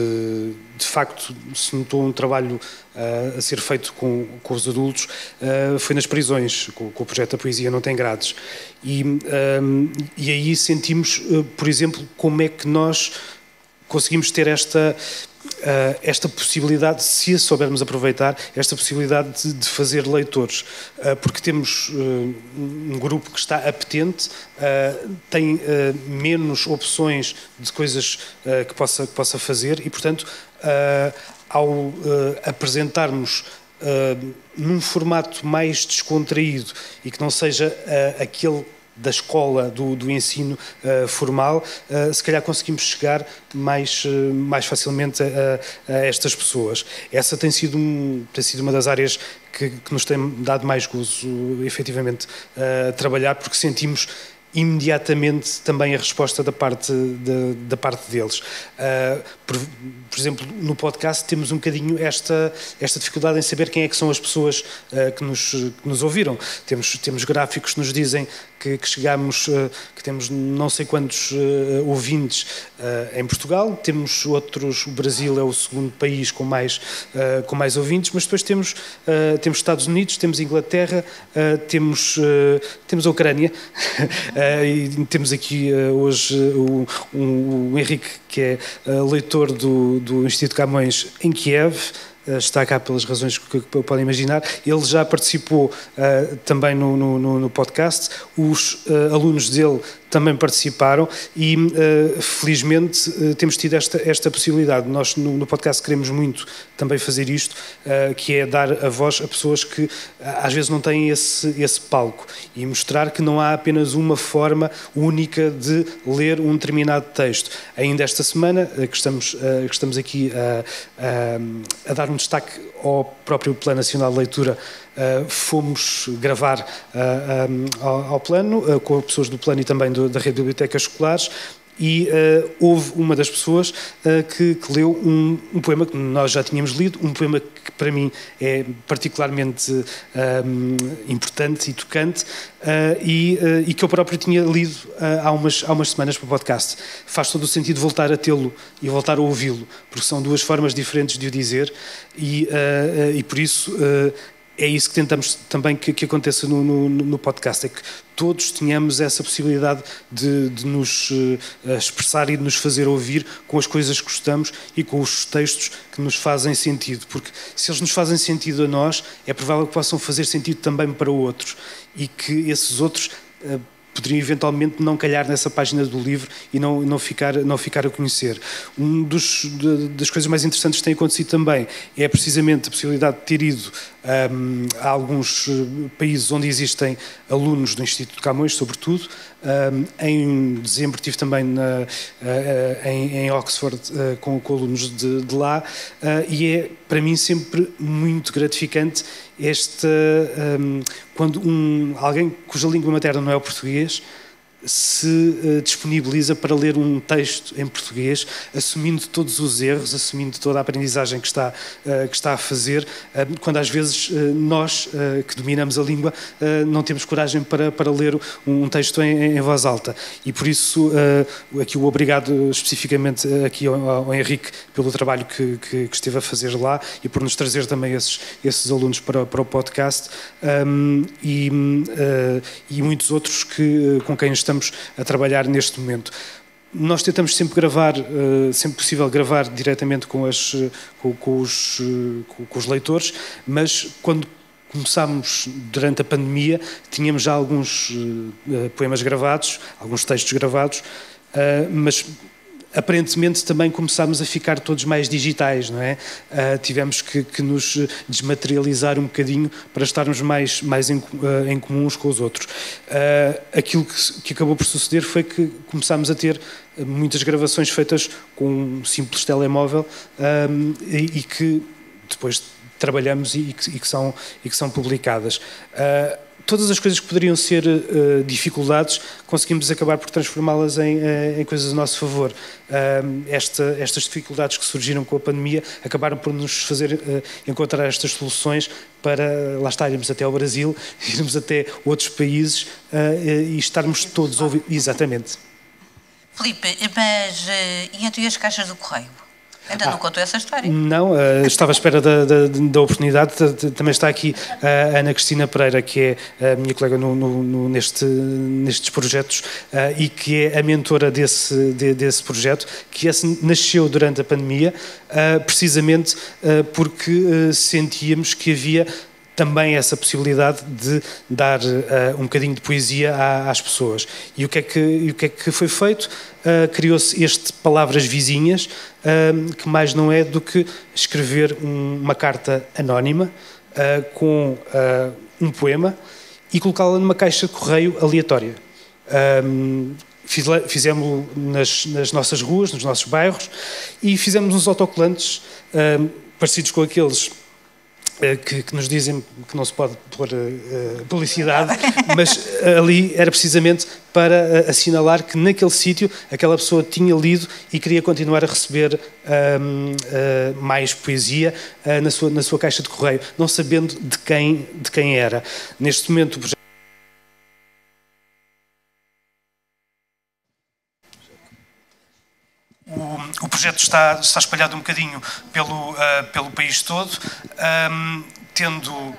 de facto se notou um trabalho uh, a ser feito com, com os adultos uh, foi nas prisões, com, com, o projeto da Poesia Não Tem Grades. E, um, e aí sentimos, por exemplo, como é que nós conseguimos ter esta, Uh, esta possibilidade, se a soubermos aproveitar, esta possibilidade de, de fazer leitores, uh, porque temos uh, um grupo que está apetente, tem menos opções de coisas que, possa, que possa fazer e, portanto, ao apresentarmos num formato mais descontraído e que não seja aquele da escola, do, do ensino uh, formal, uh, se calhar conseguimos chegar mais, uh, mais facilmente a, a, estas pessoas. Essa tem sido, um, tem sido uma das áreas que, que nos tem dado mais gozo, efetivamente, trabalhar, porque sentimos imediatamente também a resposta da parte, de, da parte deles. Uh, por, por, exemplo, no podcast temos um bocadinho esta, esta dificuldade em saber quem é que são as pessoas uh, que, nos, que nos ouviram. Temos, temos gráficos que nos dizem que, que chegamos, uh, que temos não sei quantos ouvintes em Portugal, temos outros, o Brasil é o segundo país com mais, com mais ouvintes, mas depois temos, temos Estados Unidos, temos Inglaterra, temos, temos a Ucrânia e temos aqui uh, hoje o, o, Henrique, que é uh, leitor do, do Instituto Camões em Kiev, está cá pelas razões que, podem imaginar. Ele já participou uh, também no, no, no, podcast, os uh, alunos dele também participaram e, uh, felizmente, uh, temos tido esta, esta possibilidade. Nós, no, no, podcast, queremos muito também fazer isto, uh, que é dar a voz a pessoas que às vezes não têm esse, esse palco e mostrar que não há apenas uma forma única de ler um determinado texto. Ainda esta semana, que, estamos, que estamos aqui a, a, a dar um destaque ao próprio Plano Nacional de Leitura Uh, fomos gravar uh, eh, um, eh, ao, ao, plano, uh, com pessoas do plano e também do, da rede de bibliotecas escolares, e houve uma das pessoas que, que, leu um, um, poema que nós já tínhamos lido, um poema que para mim é particularmente importante e tocante e, e, que eu próprio tinha lido há, umas, há umas semanas para o podcast. Faz todo o sentido voltar a tê-lo e voltar a ouvi-lo, porque são duas formas diferentes de o dizer e, e por isso é isso que tentamos também que, que aconteça no, no, no, podcast, é que todos tenhamos essa possibilidade de, de nos uh, expressar e de nos fazer ouvir com as coisas que gostamos e com os textos que nos fazem sentido, porque se eles nos fazem sentido a nós, é provável que possam fazer sentido também para outros e que esses outros uh, poderiam eventualmente não calhar nessa página do livro e não, não, ficar, não ficar a conhecer. Um dos, das coisas mais interessantes que tem acontecido também é precisamente a possibilidade de ter ido um, a alguns eh, países onde existem alunos do Instituto de Camões, sobretudo. Um, em dezembro estive também na, uh, em, em, Oxford uh, com, com, alunos de, de lá uh, e é para mim sempre muito gratificante este um, quando um, alguém cuja língua materna não é o português se uh, disponibiliza para ler um texto em português, assumindo todos os erros, assumindo toda a aprendizagem que está, uh, que está a fazer, uh, quando às vezes nós, que dominamos a língua, não temos coragem para, para ler um, texto em, em, voz alta. E por isso, aqui o obrigado especificamente aqui ao, ao Henrique pelo trabalho que, que, que, esteve a fazer lá e por nos trazer também esses, esses alunos para, para o podcast um, e, e muitos outros que, com quem estamos estamos a trabalhar neste momento. Nós tentamos sempre gravar, eh, sempre possível gravar diretamente com, as, com, com, os, eh, com os leitores, mas quando começámos durante a pandemia, tínhamos já alguns poemas gravados, alguns textos gravados, mas aparentemente também começámos a ficar todos mais digitais, não é? Uh, tivemos que, que, nos desmaterializar um bocadinho para estarmos mais, mais em, uh, em comum uns com os outros. Uh, aquilo que, que, acabou por suceder foi que começámos a ter muitas gravações feitas com um simples telemóvel e, e, que depois trabalhamos e, e, que, e, que, são, e que são publicadas todas as coisas que poderiam ser uh, dificuldades, conseguimos acabar por transformá-las em, uh, em, coisas a nosso favor. Uh, esta, estas dificuldades que surgiram com a pandemia acabaram por nos fazer encontrar estas soluções para lá estarmos até ao Brasil, irmos até outros países e estarmos todos ouvidos. Exatamente. Filipe, mas e entre as caixas do correio? Ainda ah, não contou essa história? Não, uh, estava à espera da, da, da oportunidade. Também está aqui a Ana Cristina Pereira, que é a minha colega no, no, no, neste, nestes projetos uh, e que é a mentora desse, de, desse projeto, que esse nasceu durante a pandemia, uh, precisamente porque sentíamos que havia também essa possibilidade de dar uh, um bocadinho de poesia à, às pessoas. E o que é que, o que, é que foi feito? Uh, Criou-se este Palavras Vizinhas, uh, que mais não é do que escrever um, uma carta anónima com um poema e colocá-la numa caixa de correio aleatória. Um, fizemos nas, nas, nossas ruas, nos nossos bairros, e fizemos uns autocolantes um, parecidos com aqueles que, que, nos dizem que não se pode pôr uh, publicidade, mas ali era precisamente para assinalar que naquele sítio aquela pessoa tinha lido e queria continuar a receber uh, uh, mais poesia na, sua, na sua caixa de correio, não sabendo de quem, de quem era. Neste momento, o projeto O, projeto está, está espalhado um bocadinho pelo, uh, pelo país todo, um, tendo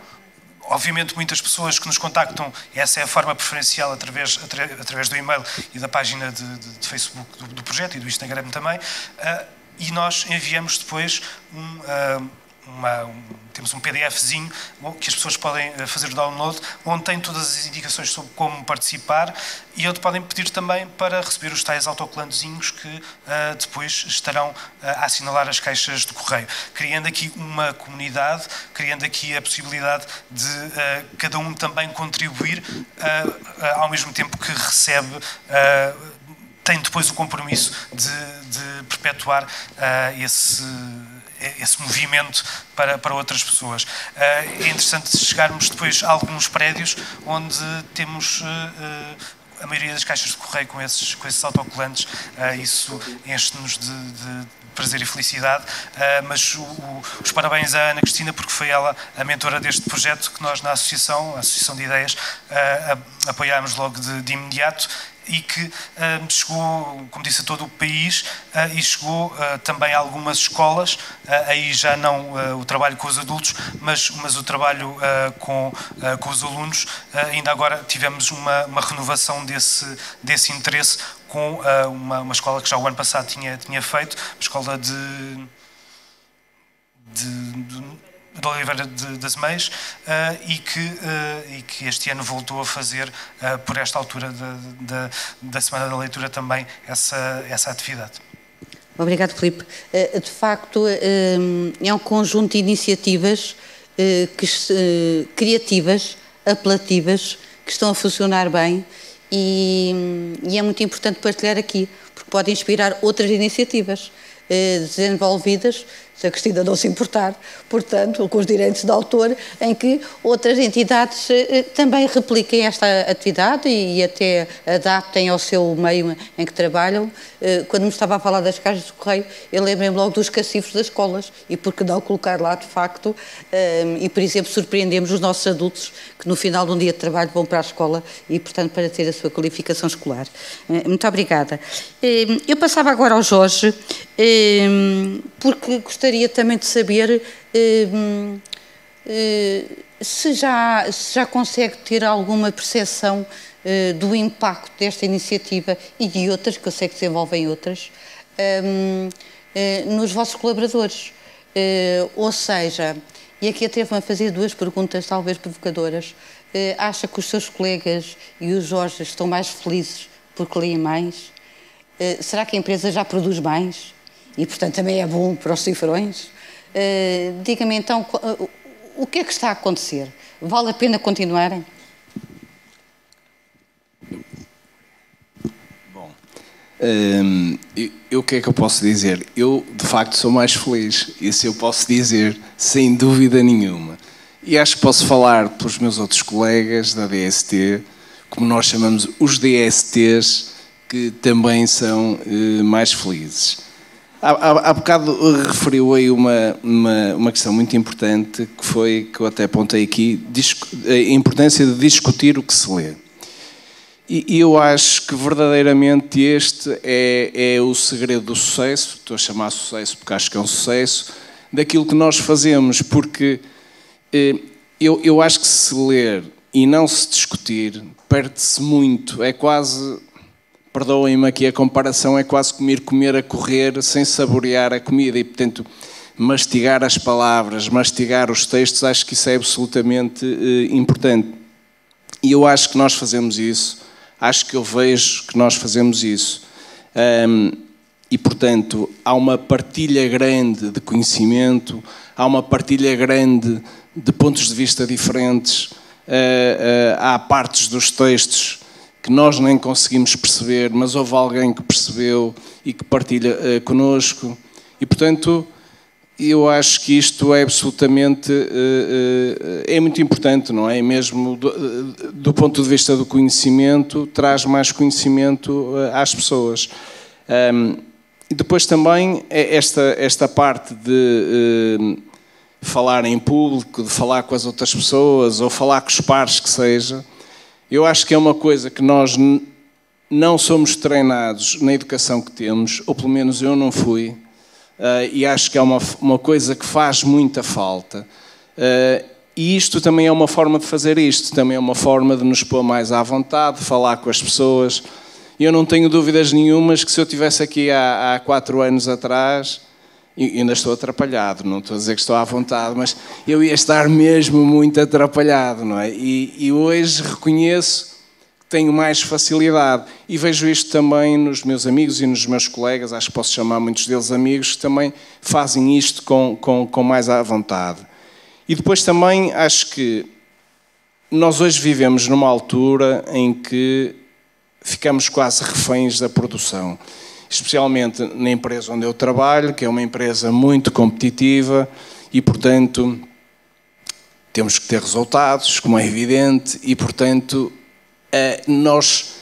obviamente muitas pessoas que nos contactam, essa é a forma preferencial através, através do e-mail e da página de, de, de Facebook do, do, projeto e do Instagram também, uh, e nós enviamos depois um, uh, uma, um, temos um PDFzinho que as pessoas podem eh, fazer o download, onde tem todas as indicações sobre como participar e onde podem pedir também para receber os tais autocolantezinhos que uh, depois estarão uh, a assinalar as caixas de correio, criando aqui uma comunidade, criando aqui a possibilidade de uh, cada um também contribuir ao mesmo tempo que recebe tem depois o compromisso de, de perpetuar uh, esse esse movimento para, para outras pessoas. Eh, é interessante chegarmos depois a alguns prédios onde temos eh, a maioria das caixas de correio com esses, com esses autocolantes, isso enche-nos de, de, prazer e felicidade, mas os parabéns à Ana Cristina, porque foi ela a mentora deste projeto que nós na Associação, a Associação de Ideias, apoiámos logo de, de imediato e que uh, chegou, como disse, a todo o país uh, e chegou uh, também a algumas escolas, aí já não o trabalho com os adultos, mas, mas o trabalho com, com os alunos. ainda agora tivemos uma, uma renovação desse, desse interesse com uma, uma escola que já o ano passado tinha, tinha feito, a escola de, de, de de Oliveira de, das Meias uh, e, que, uh, e que este ano voltou a fazer, uh, por esta altura de, de, da Semana da Leitura, também essa, essa atividade. Obrigado, Filipe. De facto, é um conjunto de iniciativas que, criativas, apelativas, que estão a funcionar bem e é muito importante partilhar aqui, porque pode inspirar outras iniciativas desenvolvidas se a Cristina não se importar, portanto, com os direitos de autor, em que outras entidades eh, eh, também repliquem esta atividade e até adaptem ao seu meio em que trabalham. Eh, quando me estava a falar das caixas de correio, eu lembrei-me logo dos cacifros das escolas e porque não colocar lá de facto e, por exemplo, surpreendemos os nossos adultos que no final de um dia de trabalho vão para a escola e, portanto, para ter a sua qualificação escolar. Muito obrigada. Eu passava agora ao Jorge, porque gostaria gostaria também de saber eh, eh, se, já, se já consegue ter alguma percepção eh, do impacto desta iniciativa e de outras, que eu sei que desenvolvem outras, nos vossos colaboradores. ou seja, e aqui atrevo-me a fazer duas perguntas, talvez provocadoras. acha que os seus colegas e os Jorge estão mais felizes porque leem mais? será que a empresa já produz mais? E, portanto, também é bom para os cifrões. Uh, Diga-me então, uh, o que é que está a acontecer? Vale a pena continuarem? Bom, um, eu, o que é que eu posso dizer? Eu, de facto, sou mais feliz. Isso eu posso dizer, sem dúvida nenhuma. E acho que posso falar pelos meus outros colegas da DST, como nós chamamos os DSTs, que também são uh, mais felizes. Há, há, bocado referiu aí uma, uma, uma, questão muito importante que foi, que eu até apontei aqui, a importância de discutir o que se lê. E, e eu acho que verdadeiramente este é, é o segredo do sucesso, estou a chamar sucesso porque acho que é um sucesso, daquilo que nós fazemos, porque eh, eu, eu acho que se ler e não se discutir, perde-se muito, é quase Perdoem-me aqui, a comparação é quase comer, comer a correr sem saborear a comida e, portanto, mastigar as palavras, mastigar os textos, acho que isso é absolutamente uh, importante. E eu acho que nós fazemos isso, acho que eu vejo que nós fazemos isso. Um, e, portanto, há uma partilha grande de conhecimento, há uma partilha grande de pontos de vista diferentes, uh, uh, há partes dos textos que nós nem conseguimos perceber, mas houve alguém que percebeu e que partilha uh, conosco. E, portanto, eu acho que isto é absolutamente é muito importante, não é? E mesmo do, do, ponto de vista do conhecimento, traz mais conhecimento às pessoas. Um, e depois também é esta, esta parte de falar em público, de falar com as outras pessoas ou falar com os pares que seja, eu acho que é uma coisa que nós não somos treinados na educação que temos, ou pelo menos eu não fui, uh, e acho que é uma, uma coisa que faz muita falta. Uh, e isto também é uma forma de fazer isto, também é uma forma de nos pôr mais à vontade, de falar com as pessoas. Eu não tenho dúvidas nenhumas que se eu tivesse aqui há, há quatro anos atrás, e ainda estou atrapalhado, não estou a dizer que estou à vontade, mas eu ia estar mesmo muito atrapalhado, não é? E, e hoje reconheço que tenho mais facilidade e vejo isto também nos meus amigos e nos meus colegas, acho que posso chamar muitos deles amigos, que também fazem isto com, com, com mais à vontade. E depois também acho que nós hoje vivemos numa altura em que ficamos quase reféns da produção especialmente na empresa onde eu trabalho, que é uma empresa muito competitiva e, portanto, temos que ter resultados, como é evidente, e, portanto, nós.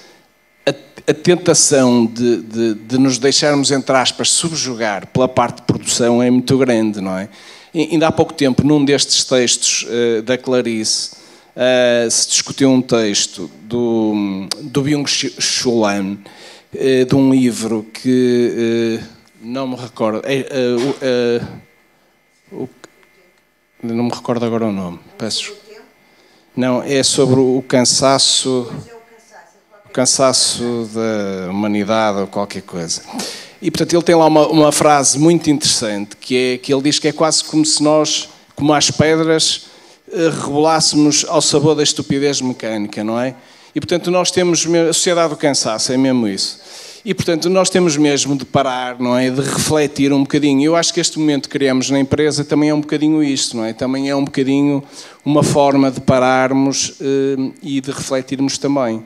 A, tentação de, de, de, nos deixarmos, entre aspas, subjugar pela parte de produção é muito grande, não é? E, ainda há pouco tempo, num destes textos uh, da Clarice, uh, se discutiu um texto do, do Byung-Chul eh, de um livro que eh, não me recordo. É, eh, não me recordo agora o nome. Peço. Não, é sobre o cansaço. O cansaço da humanidade ou qualquer coisa. E portanto ele tem lá uma, uma frase muito interessante que é que ele diz que é quase como se nós, como as pedras, rebolássemos ao sabor da estupidez mecânica, não é? E, portanto, nós temos. A sociedade do cansaço é mesmo isso. E, portanto, nós temos mesmo de parar, não é? De refletir um bocadinho. Eu acho que este momento que criamos na empresa também é um bocadinho isto, não é? Também é um bocadinho uma forma de pararmos eh, e de refletirmos também.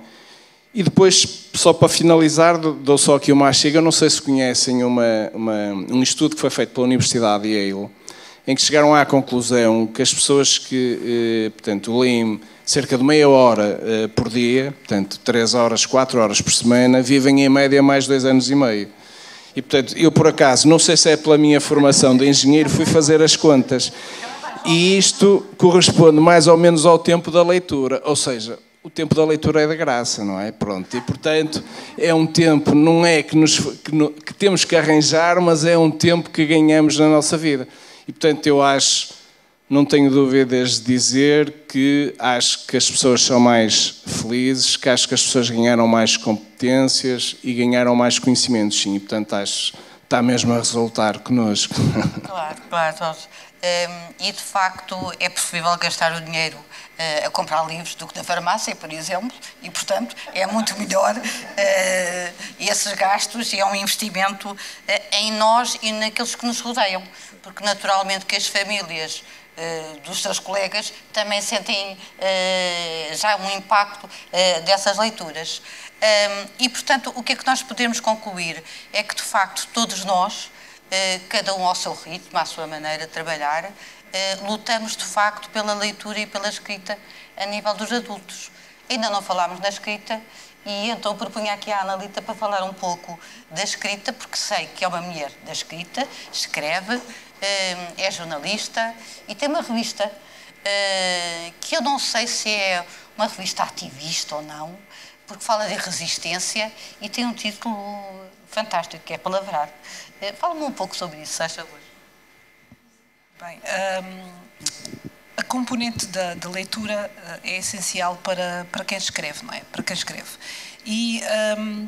E depois, só para finalizar, dou só aqui uma chega. Eu não sei se conhecem uma, uma, um estudo que foi feito pela Universidade de Yale, em que chegaram à conclusão que as pessoas que, eh, portanto, leem cerca de meia hora uh, por dia, portanto, três horas, quatro horas por semana, vivem em média mais dois anos e meio. E, portanto, eu por acaso, não sei se é pela minha formação de engenheiro, fui fazer as contas. E isto corresponde mais ou menos ao tempo da leitura, ou seja, o tempo da leitura é da graça, não é? Pronto, e portanto é um tempo, não é que, nos, que, no, que temos que arranjar, mas é um tempo que ganhamos na nossa vida. E portanto eu acho não tenho dúvidas de dizer que acho que as pessoas são mais felizes, que acho que as pessoas ganharam mais competências e ganharam mais conhecimentos, sim, e portanto acho que está mesmo a resultar connosco. Claro, claro. Um, e de facto é preferível gastar o dinheiro uh, a comprar livros do que na farmácia, por exemplo, e portanto é muito melhor uh, esses gastos e é um investimento uh, em nós e naqueles que nos rodeiam, porque naturalmente que as famílias dos seus colegas também sentem eh, já um impacto eh, dessas leituras. e, portanto, o que é que nós podemos concluir? É que, de facto, todos nós, cada um ao seu ritmo, à sua maneira de trabalhar, lutamos, de facto, pela leitura e pela escrita a nível dos adultos. Ainda não falámos na escrita e então propunha aqui a Analita para falar um pouco da escrita, porque sei que é uma mulher da escrita, escreve, é jornalista e tem uma revista eh, que eu não sei se é uma revista ativista ou não, porque fala de resistência e tem um título fantástico, que é Palavrar. Eh, fala-me um pouco sobre isso, se favor. Bem, um, a componente da, da, leitura eh, é essencial para, para quem escreve, não é? Para quem escreve. E um,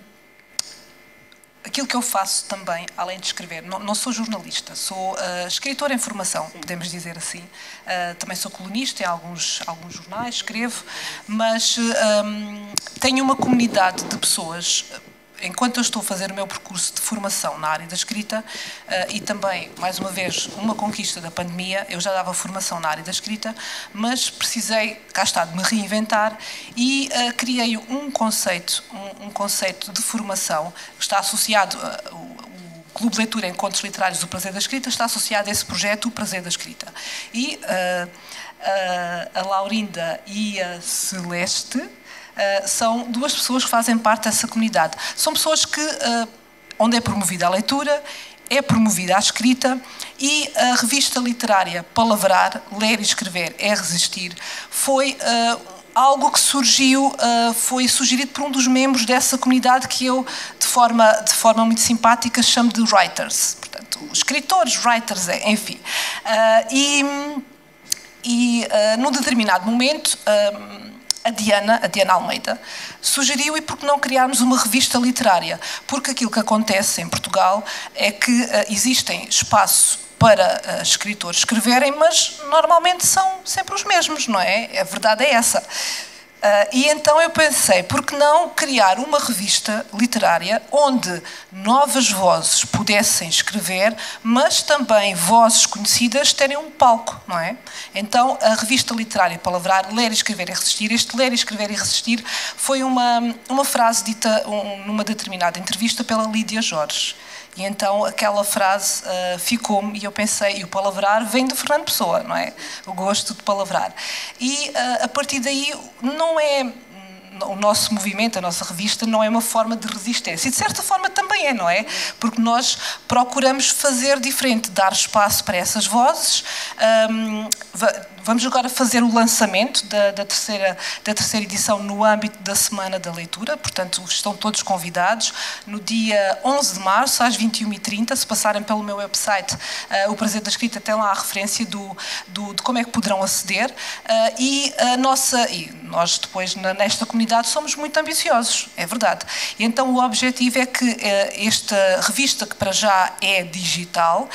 aquilo que eu faço também, além de escrever, não, não sou jornalista, sou uh, escritora em formação, podemos dizer assim. Uh, também sou colunista em alguns, alguns jornais, escrevo, mas um, tenho uma comunidade de pessoas enquanto eu estou a fazer o meu percurso de formação na área da escrita uh, e também, mais uma vez, uma conquista da pandemia, eu já dava formação na área da escrita, mas precisei, cá está, de me reinventar e uh, criei um conceito, um, um, conceito de formação que está associado, uh, o, Clube de Leitura Encontros Literários do Prazer da Escrita está associado a esse projeto, o Prazer da Escrita. E a Laurinda e a Celeste, uh, são duas pessoas que fazem parte dessa comunidade. São pessoas que, uh, onde é promovida a leitura, é promovida a escrita e a revista literária Palavrar, Ler e Escrever é Resistir, foi uh, algo que surgiu, uh, foi sugerido por um dos membros dessa comunidade que eu, de forma, de forma muito simpática, chamo de writers. Portanto, escritores, writers, enfim. Uh, e, e num determinado momento a Diana, a Diana Almeida, sugeriu e por que não criarmos uma revista literária? Porque aquilo que acontece em Portugal é que uh, existem espaço para uh, escritores escreverem, mas normalmente são sempre os mesmos, não é? A verdade é essa. Uh, e então eu pensei, por que não criar uma revista literária onde novas vozes pudessem escrever, mas também vozes conhecidas terem um palco, não é? Então a revista literária Palavrar, Ler, Escrever e Resistir, este Ler, Escrever e Resistir foi uma, uma frase dita um, numa determinada entrevista pela Lídia Jorge. E então aquela frase uh, ficou-me e eu pensei, e o palavrar vem de Fernando Pessoa, não é? O gosto de palavrar. E uh, a partir daí não é o nosso movimento, a nossa revista, não é uma forma de resistência. E de certa forma também é, não é? Porque nós procuramos fazer diferente, dar espaço para essas vozes. Um, vamos agora fazer o lançamento da, da, terceira, da terceira edição no âmbito da Semana da Leitura, portanto, estão todos convidados. No dia 11 de março, às 21h30, se passarem pelo meu website, uh, o Prazer da Escrita tem lá a referência do, do, de como é que poderão aceder. Uh, e a nossa, e nós depois nesta comunidade somos muito ambiciosos, é verdade. E então o objetivo é que uh, esta revista, que para já é digital,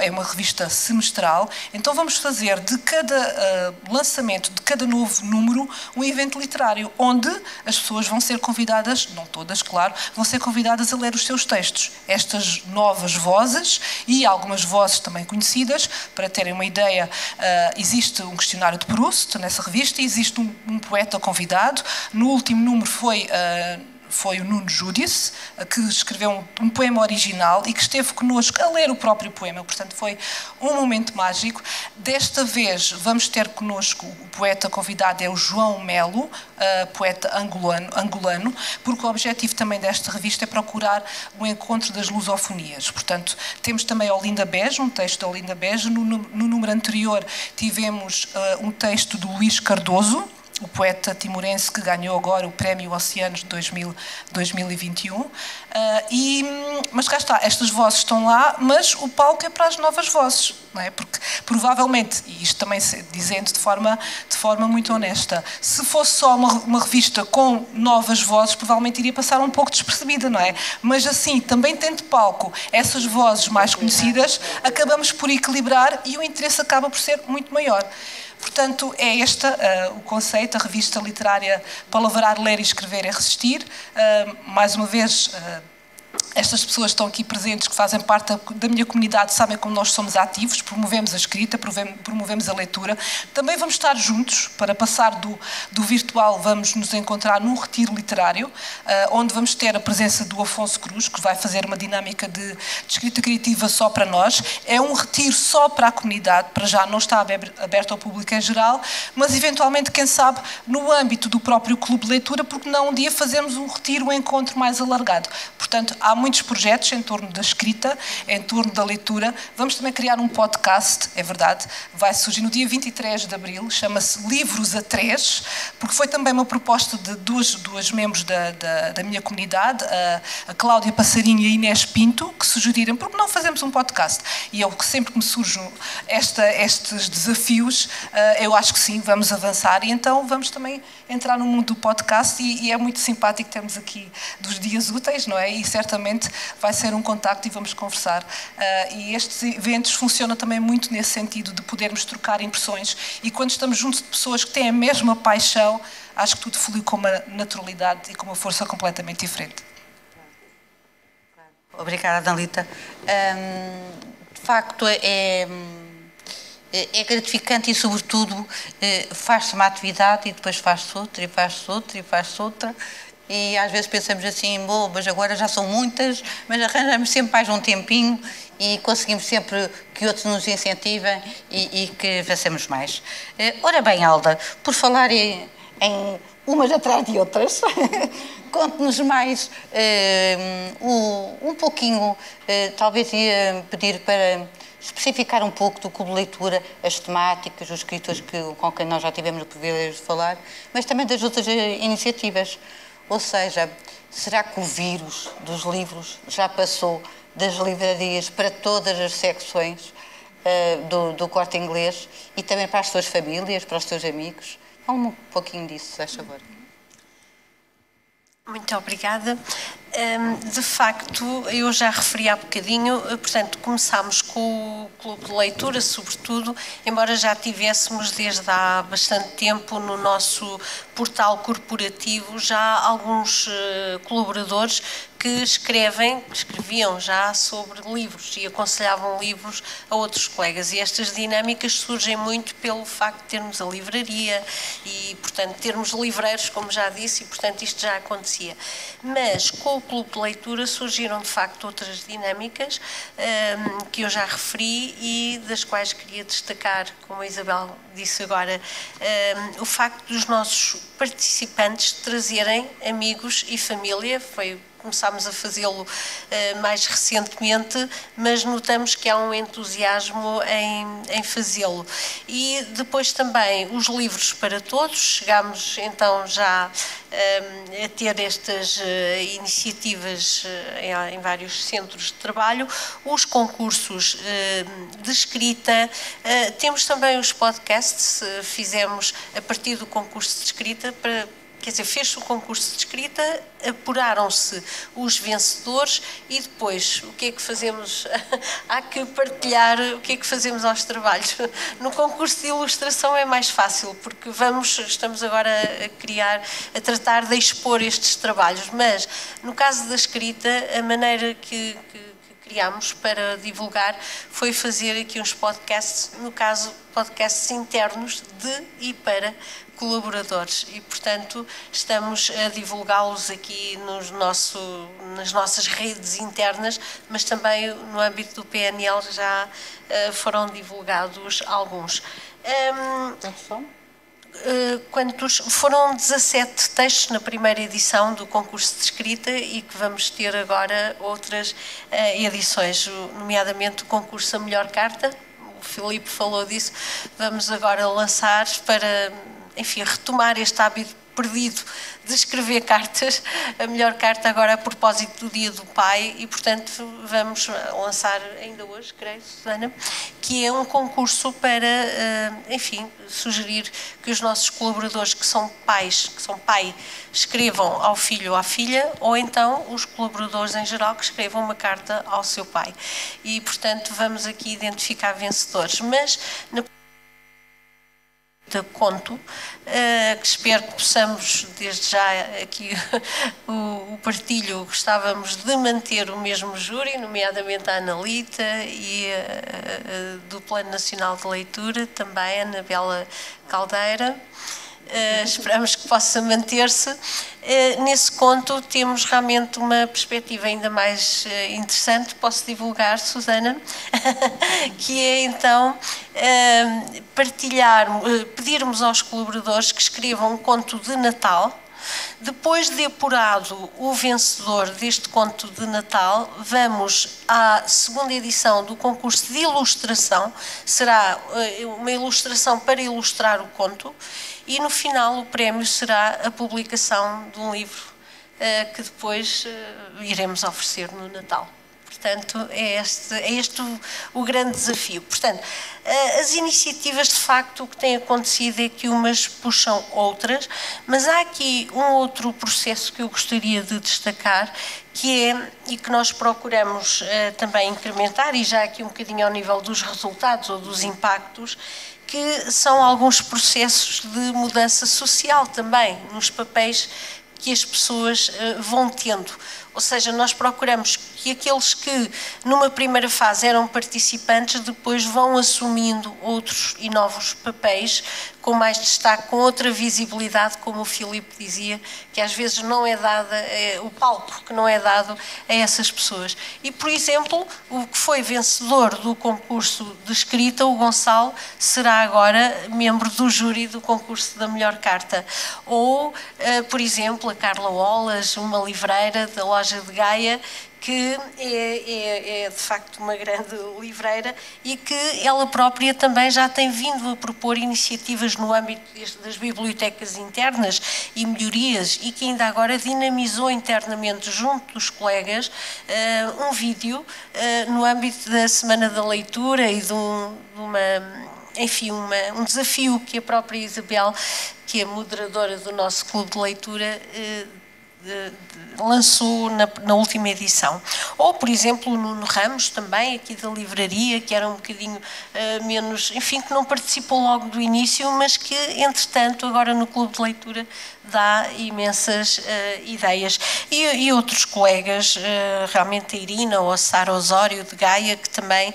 é uma revista semestral, então vamos fazer de cada uh, lançamento, de cada novo número, um evento literário, onde as pessoas vão ser convidadas, não todas, claro, vão ser convidadas a ler os seus textos. Estas novas vozes e algumas vozes também conhecidas, para terem uma ideia, uh, existe um questionário de Proust nessa revista, existe um, um poeta convidado, no último número foi. Uh, foi o Nuno Júdice, que escreveu um, um, poema original e que esteve connosco a ler o próprio poema. Portanto, foi um momento mágico. Desta vez vamos ter connosco o poeta convidado é o João Melo, uh, poeta angolano, angolano, porque o objetivo também desta revista é procurar o encontro das lusofonias. Portanto, temos também Olinda Beja, um texto de Olinda Beja. No, no número anterior tivemos uh, um texto do Luís Cardoso, o poeta timorense que ganhou agora o Prémio Oceanos de 2000, 2021. Uh, e, mas cá está, estas vozes estão lá, mas o palco é para as novas vozes, não é? Porque provavelmente, e isto também dizendo de forma, de forma muito honesta, se fosse só uma, uma revista com novas vozes, provavelmente iria passar um pouco despercebida, não é? Mas assim, também tendo palco essas vozes mais conhecidas, acabamos por equilibrar e o interesse acaba por ser muito maior. Portanto, é este uh, o conceito, a revista literária Palavrar, Ler e Escrever é Resistir. Uh, mais uma vez, uh, estas pessoas estão aqui presentes, que fazem parte da minha comunidade, sabem como nós somos ativos, promovemos a escrita, promovemos a leitura. Também vamos estar juntos, para passar do, do virtual, vamos nos encontrar num retiro literário, uh, onde vamos ter a presença do Afonso Cruz, que vai fazer uma dinâmica de, de, escrita criativa só para nós. É um retiro só para a comunidade, para já não está aberto ao público em geral, mas eventualmente, quem sabe, no âmbito do próprio clube de leitura, porque não um dia fazemos um retiro, um encontro mais alargado. Portanto, há muitos projetos em torno da escrita, em torno da leitura. Vamos também criar um podcast, é verdade, vai surgir no dia 23 de abril, chama-se Livros a Três, porque foi também uma proposta de duas, duas membros da, da, da minha comunidade, a, a Cláudia Passarinho e a Inês Pinto, que sugeriram, porque não fazemos um podcast? E eu, sempre que me surgem estes desafios, eu acho que sim, vamos avançar e então vamos também entrar no mundo do podcast e, e é muito simpático termos aqui dos dias úteis, não é? E certo vai ser um contacto e vamos conversar. Uh, e estes eventos funcionam também muito nesse sentido de podermos trocar impressões e quando estamos juntos de pessoas que têm a mesma paixão, acho que tudo flui com uma naturalidade e com uma força completamente diferente. Obrigada, Dalita. Um, de facto, é, é gratificante e, sobretudo, eh, faz-se uma atividade e depois faz-se outra, e faz-se outra, e faz-se outra. E às vezes pensamos assim, bom, mas agora já são muitas, mas arranjamos sempre mais um tempinho e conseguimos sempre que outros nos incentivem e, e que façamos mais. Eh, ora bem, Alda, por falar em, em umas atrás de outras, conte-nos mais uh, um pouquinho, uh, talvez ia pedir para especificar um pouco do clube de leitura, as temáticas, os escritores que, com quem nós já tivemos o privilégio de falar, mas também das outras eh, iniciativas. Ou seja, será que o vírus dos livros já passou das livrarias para todas as secções uh, do, do corte inglês e também para as suas famílias, para os seus amigos? Fala um pouquinho disso, se faz favor. Muito obrigada. De facto, eu já referi há bocadinho, eh, portanto, começámos com o Clube de Leitura, sobretudo, embora já tivéssemos desde há bastante tempo no nosso portal corporativo já alguns eh, colaboradores que escrevem, escreviam já sobre livros e aconselhavam livros a outros colegas. E estas dinâmicas surgem muito pelo facto de termos a livraria e, portanto, termos livreiros, como já disse, e, portanto, isto já acontecia. Mas com o clube de leitura surgiram, de facto, outras dinâmicas um, que eu já referi e das quais queria destacar, como a Isabel disse agora, um, o facto dos nossos participantes trazerem amigos e família, foi começámos a fazê-lo uh, mais recentemente, mas notamos que há um entusiasmo em, em fazê-lo. E depois também os livros para todos, chegámos então já uh, a ter estas uh, iniciativas em, em, vários centros de trabalho, os concursos de escrita, temos também os podcasts, fizemos a partir do concurso de escrita para quer dizer, fez-se o concurso de escrita, apuraram-se os vencedores e depois o que é que fazemos? Há que partilhar o que é que fazemos aos trabalhos. No concurso de ilustração é mais fácil, porque vamos, estamos agora a criar, a tratar de expor estes trabalhos, mas no caso da escrita, a maneira que, que criámos para divulgar foi fazer aqui uns podcasts, no caso, podcasts internos de e para colaboradores e, portanto, estamos a divulgá-los aqui nos nosso, nas nossas redes internas, mas também no âmbito do PNL já uh, foram divulgados alguns. Um? Uh, quantos foram 17 textos na primeira edição do concurso de escrita e que vamos ter agora outras uh, edições, nomeadamente o concurso A Melhor Carta. O Filipe falou disso. Vamos agora lançar para enfim, retomar este hábito perdido de escrever cartas, a melhor carta agora a propósito do Dia do Pai e, portanto, vamos lançar ainda hoje, creio, Susana, que é um concurso para, eh, enfim, sugerir que os nossos colaboradores que são pais, que são pai, escrevam ao filho ou à filha, ou então os colaboradores em geral que escrevam uma carta ao seu pai. E, portanto, vamos aqui identificar vencedores. Mas, na de conto, eh, que espero que possamos, desde já aqui o, partilho, gostávamos de manter o mesmo júri, nomeadamente a Analita e a, a, do Plano Nacional de Leitura, também a Anabela Caldeira. Uh, esperamos que possa manter-se. Uh, nesse conto temos realmente uma perspectiva ainda mais uh, interessante, posso divulgar, Susana, que é então partilhar, pedirmos aos colaboradores que escrevam um conto de Natal, depois de apurado o vencedor deste conto de Natal, vamos à segunda edição do concurso de ilustração. Será uma ilustração para ilustrar o conto e no final o prémio será a publicação de um livro uh, que depois uh, iremos oferecer no Natal. portanto, é este, é este o, o grande desafio. Portanto, eh, as iniciativas, de facto, o que tem acontecido é que umas puxam outras, mas há aqui um outro processo que eu gostaria de destacar, que é, e que nós procuramos uh, também incrementar, e já aqui um bocadinho ao nível dos resultados ou dos impactos, que são alguns processos de mudança social também, nos papéis que as pessoas uh, vão tendo. Ou seja, nós procuramos que aqueles que numa primeira fase eram participantes depois vão assumindo outros e novos papéis com mais destaque, com outra visibilidade, como o Filipe dizia, que às vezes não é dada, é, o palco que não é dado a essas pessoas. E, por exemplo, o que foi vencedor do concurso de escrita, o Gonçalo, será agora membro do júri do concurso da melhor carta. Ou, uh, por exemplo, a Carla Olas, uma livreira da loja de Gaia, que é, é, é, de facto uma grande livreira e que ela própria também já tem vindo a propor iniciativas no âmbito das bibliotecas internas e melhorias e que ainda agora dinamizou internamente junto dos colegas uh, um vídeo uh, no âmbito da Semana da Leitura e de, um, de uma enfim, uma, um desafio que a própria Isabel, que é moderadora do nosso clube de leitura, eh, lançou na, na, última edição. Ou, por exemplo, o Nuno Ramos, também, aqui da livraria, que era um bocadinho uh, menos, enfim, que não participou logo do início, mas que, entretanto, agora no Clube de Leitura dá imensas uh, ideias. E, e, outros colegas, uh, realmente a Irina ou a Sara Osório de Gaia, que também,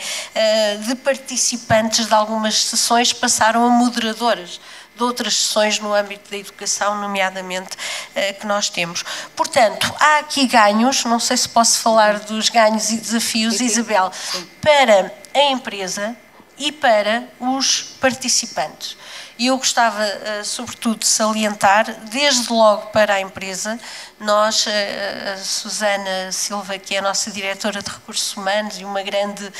de participantes de algumas sessões, passaram a moderadoras de outras sessões no âmbito da educação, nomeadamente, eh, que nós temos. Portanto, há aqui ganhos, não sei se posso falar dos ganhos e desafios, sim. Isabel, sim. para a empresa e para os participantes. E eu gostava, eh, sobretudo, de salientar, desde logo para a empresa, nós, eh, a Susana Silva, que é a nossa diretora de recursos humanos e uma grande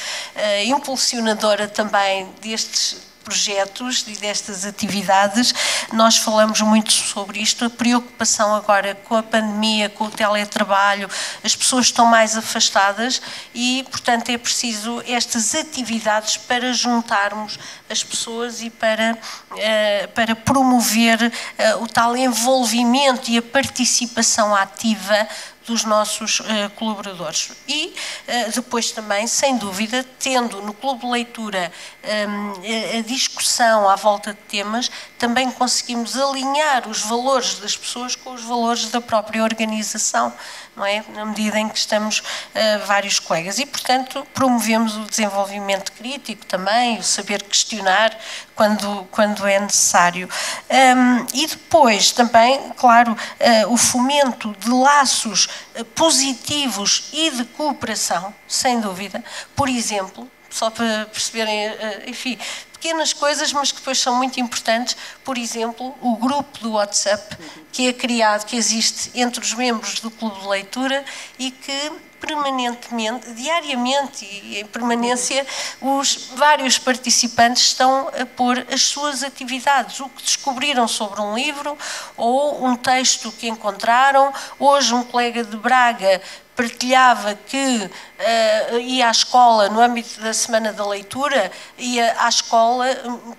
impulsionadora também destes projetos e destas atividades, nós falamos muito sobre isto, a preocupação agora com a pandemia, com o teletrabalho, as pessoas estão mais afastadas e, portanto, é preciso estas atividades para juntarmos as pessoas e para, eh, para promover eh, o tal envolvimento e a participação ativa dos nossos uh, colaboradores. E uh, depois também, sem dúvida, tendo no Clube de Leitura um, a discussão à volta de temas, também conseguimos alinhar os valores das pessoas com os valores da própria organização, não é? Na medida em que estamos uh, vários colegas. E, portanto, promovemos o desenvolvimento crítico também, o saber questionar quando, quando é necessário. Um, e depois também, claro, uh, o fomento de laços uh, positivos e de cooperação, sem dúvida. Por exemplo, só para perceberem, enfim, pequenas coisas, mas que depois são muito importantes. Por exemplo, o grupo do WhatsApp, que é criado, que existe entre os membros do Clube de Leitura e que permanentemente, diariamente e em permanência, os vários participantes estão a pôr as suas atividades, o que descobriram sobre um livro ou um texto que encontraram. Hoje, um colega de Braga partilhava que uh, ia à escola no âmbito da Semana da Leitura, ia à escola,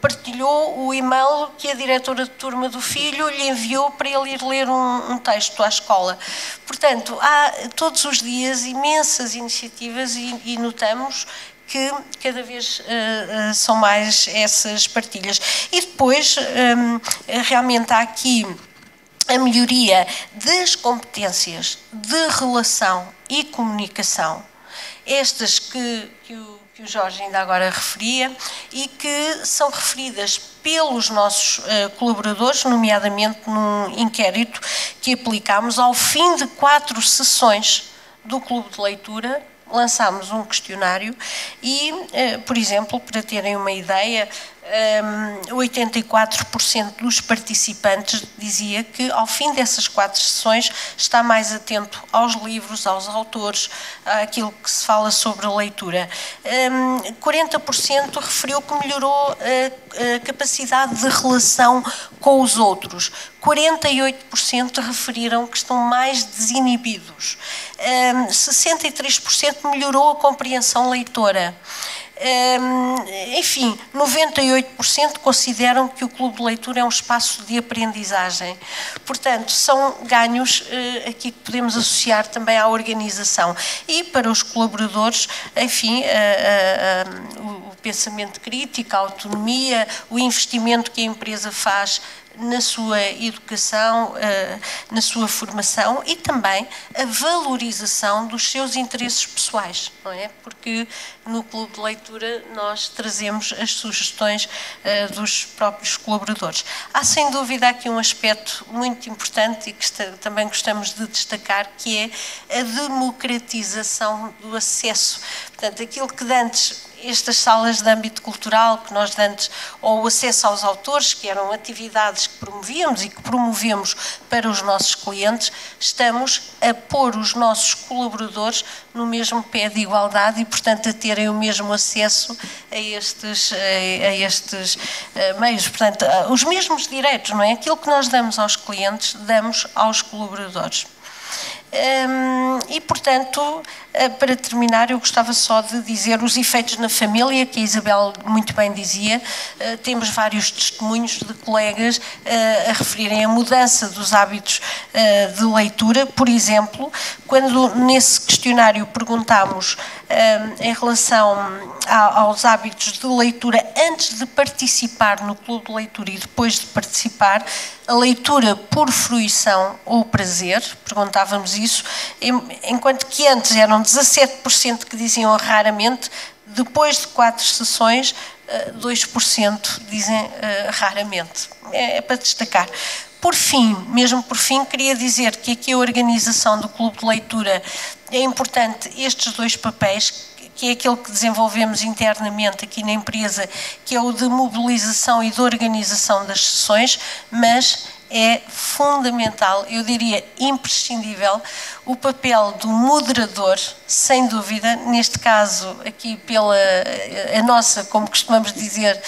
partilhou o e-mail que a diretora de turma do filho lhe enviou para ele ir ler um, um texto à escola. Portanto, há todos os dias imensas iniciativas e, e notamos que cada vez uh, são mais essas partilhas. E depois, um, realmente há aqui a melhoria das competências de relação e comunicação, estas que, que, o, que o Jorge ainda agora referia e que são referidas pelos nossos uh, colaboradores, nomeadamente num inquérito que aplicámos ao fim de quatro sessões do Clube de Leitura, lançámos um questionário e, eh, por exemplo, para terem uma ideia, 84% dos participantes dizia que ao fim dessas quatro sessões está mais atento aos livros, aos autores, àquilo que se fala sobre a leitura. 40% referiu que melhorou a capacidade de relação com os outros. 48% referiram que estão mais desinibidos. 63% melhorou a compreensão leitora enfim, 98% consideram que o clube de leitura é um espaço de aprendizagem. Portanto, são ganhos eh, aqui que podemos associar também à organização. E para os colaboradores, enfim, o pensamento crítico, a autonomia, o investimento que a empresa faz na sua educação, eh, na sua formação e também a valorização dos seus interesses pessoais, não é? Porque no clube de leitura nós trazemos as sugestões eh, dos próprios colaboradores. Há sem dúvida aqui um aspecto muito importante e que também gostamos de destacar, que é a democratização do acesso. Portanto, aquilo que antes estas salas de âmbito cultural que nós antes, ou o acesso aos autores, que eram atividades que promovíamos e que promovemos para os nossos clientes, estamos a pôr os nossos colaboradores no mesmo pé de igualdade e, portanto, a terem o mesmo acesso a estes, a estes eh, meios. Portanto, os mesmos direitos, não é? Aquilo que nós damos aos clientes, damos aos colaboradores. Hum, e, portanto, eh, para terminar, eu gostava só de dizer os efeitos na família, que a Isabel muito bem dizia. Eh, temos vários testemunhos de colegas eh, a referirem a mudança dos hábitos de leitura. Por exemplo, quando nesse questionário perguntámos em relação aos hábitos de leitura antes de participar no clube de leitura e depois de participar, a leitura por fruição ou prazer, perguntávamos isso, enquanto que antes eram 17% que diziam raramente, depois de quatro sessões, 2% eh, dizem eh, raramente. É, é para destacar. Por fim, mesmo por fim, queria dizer que aqui a organização do clube de leitura é importante estes dois papéis que é aquele que desenvolvemos internamente aqui na empresa, que é o de mobilização e de organização das sessões, mas é fundamental, eu diria imprescindível, o papel do moderador, sem dúvida, neste caso aqui pela a nossa, como costumamos dizer,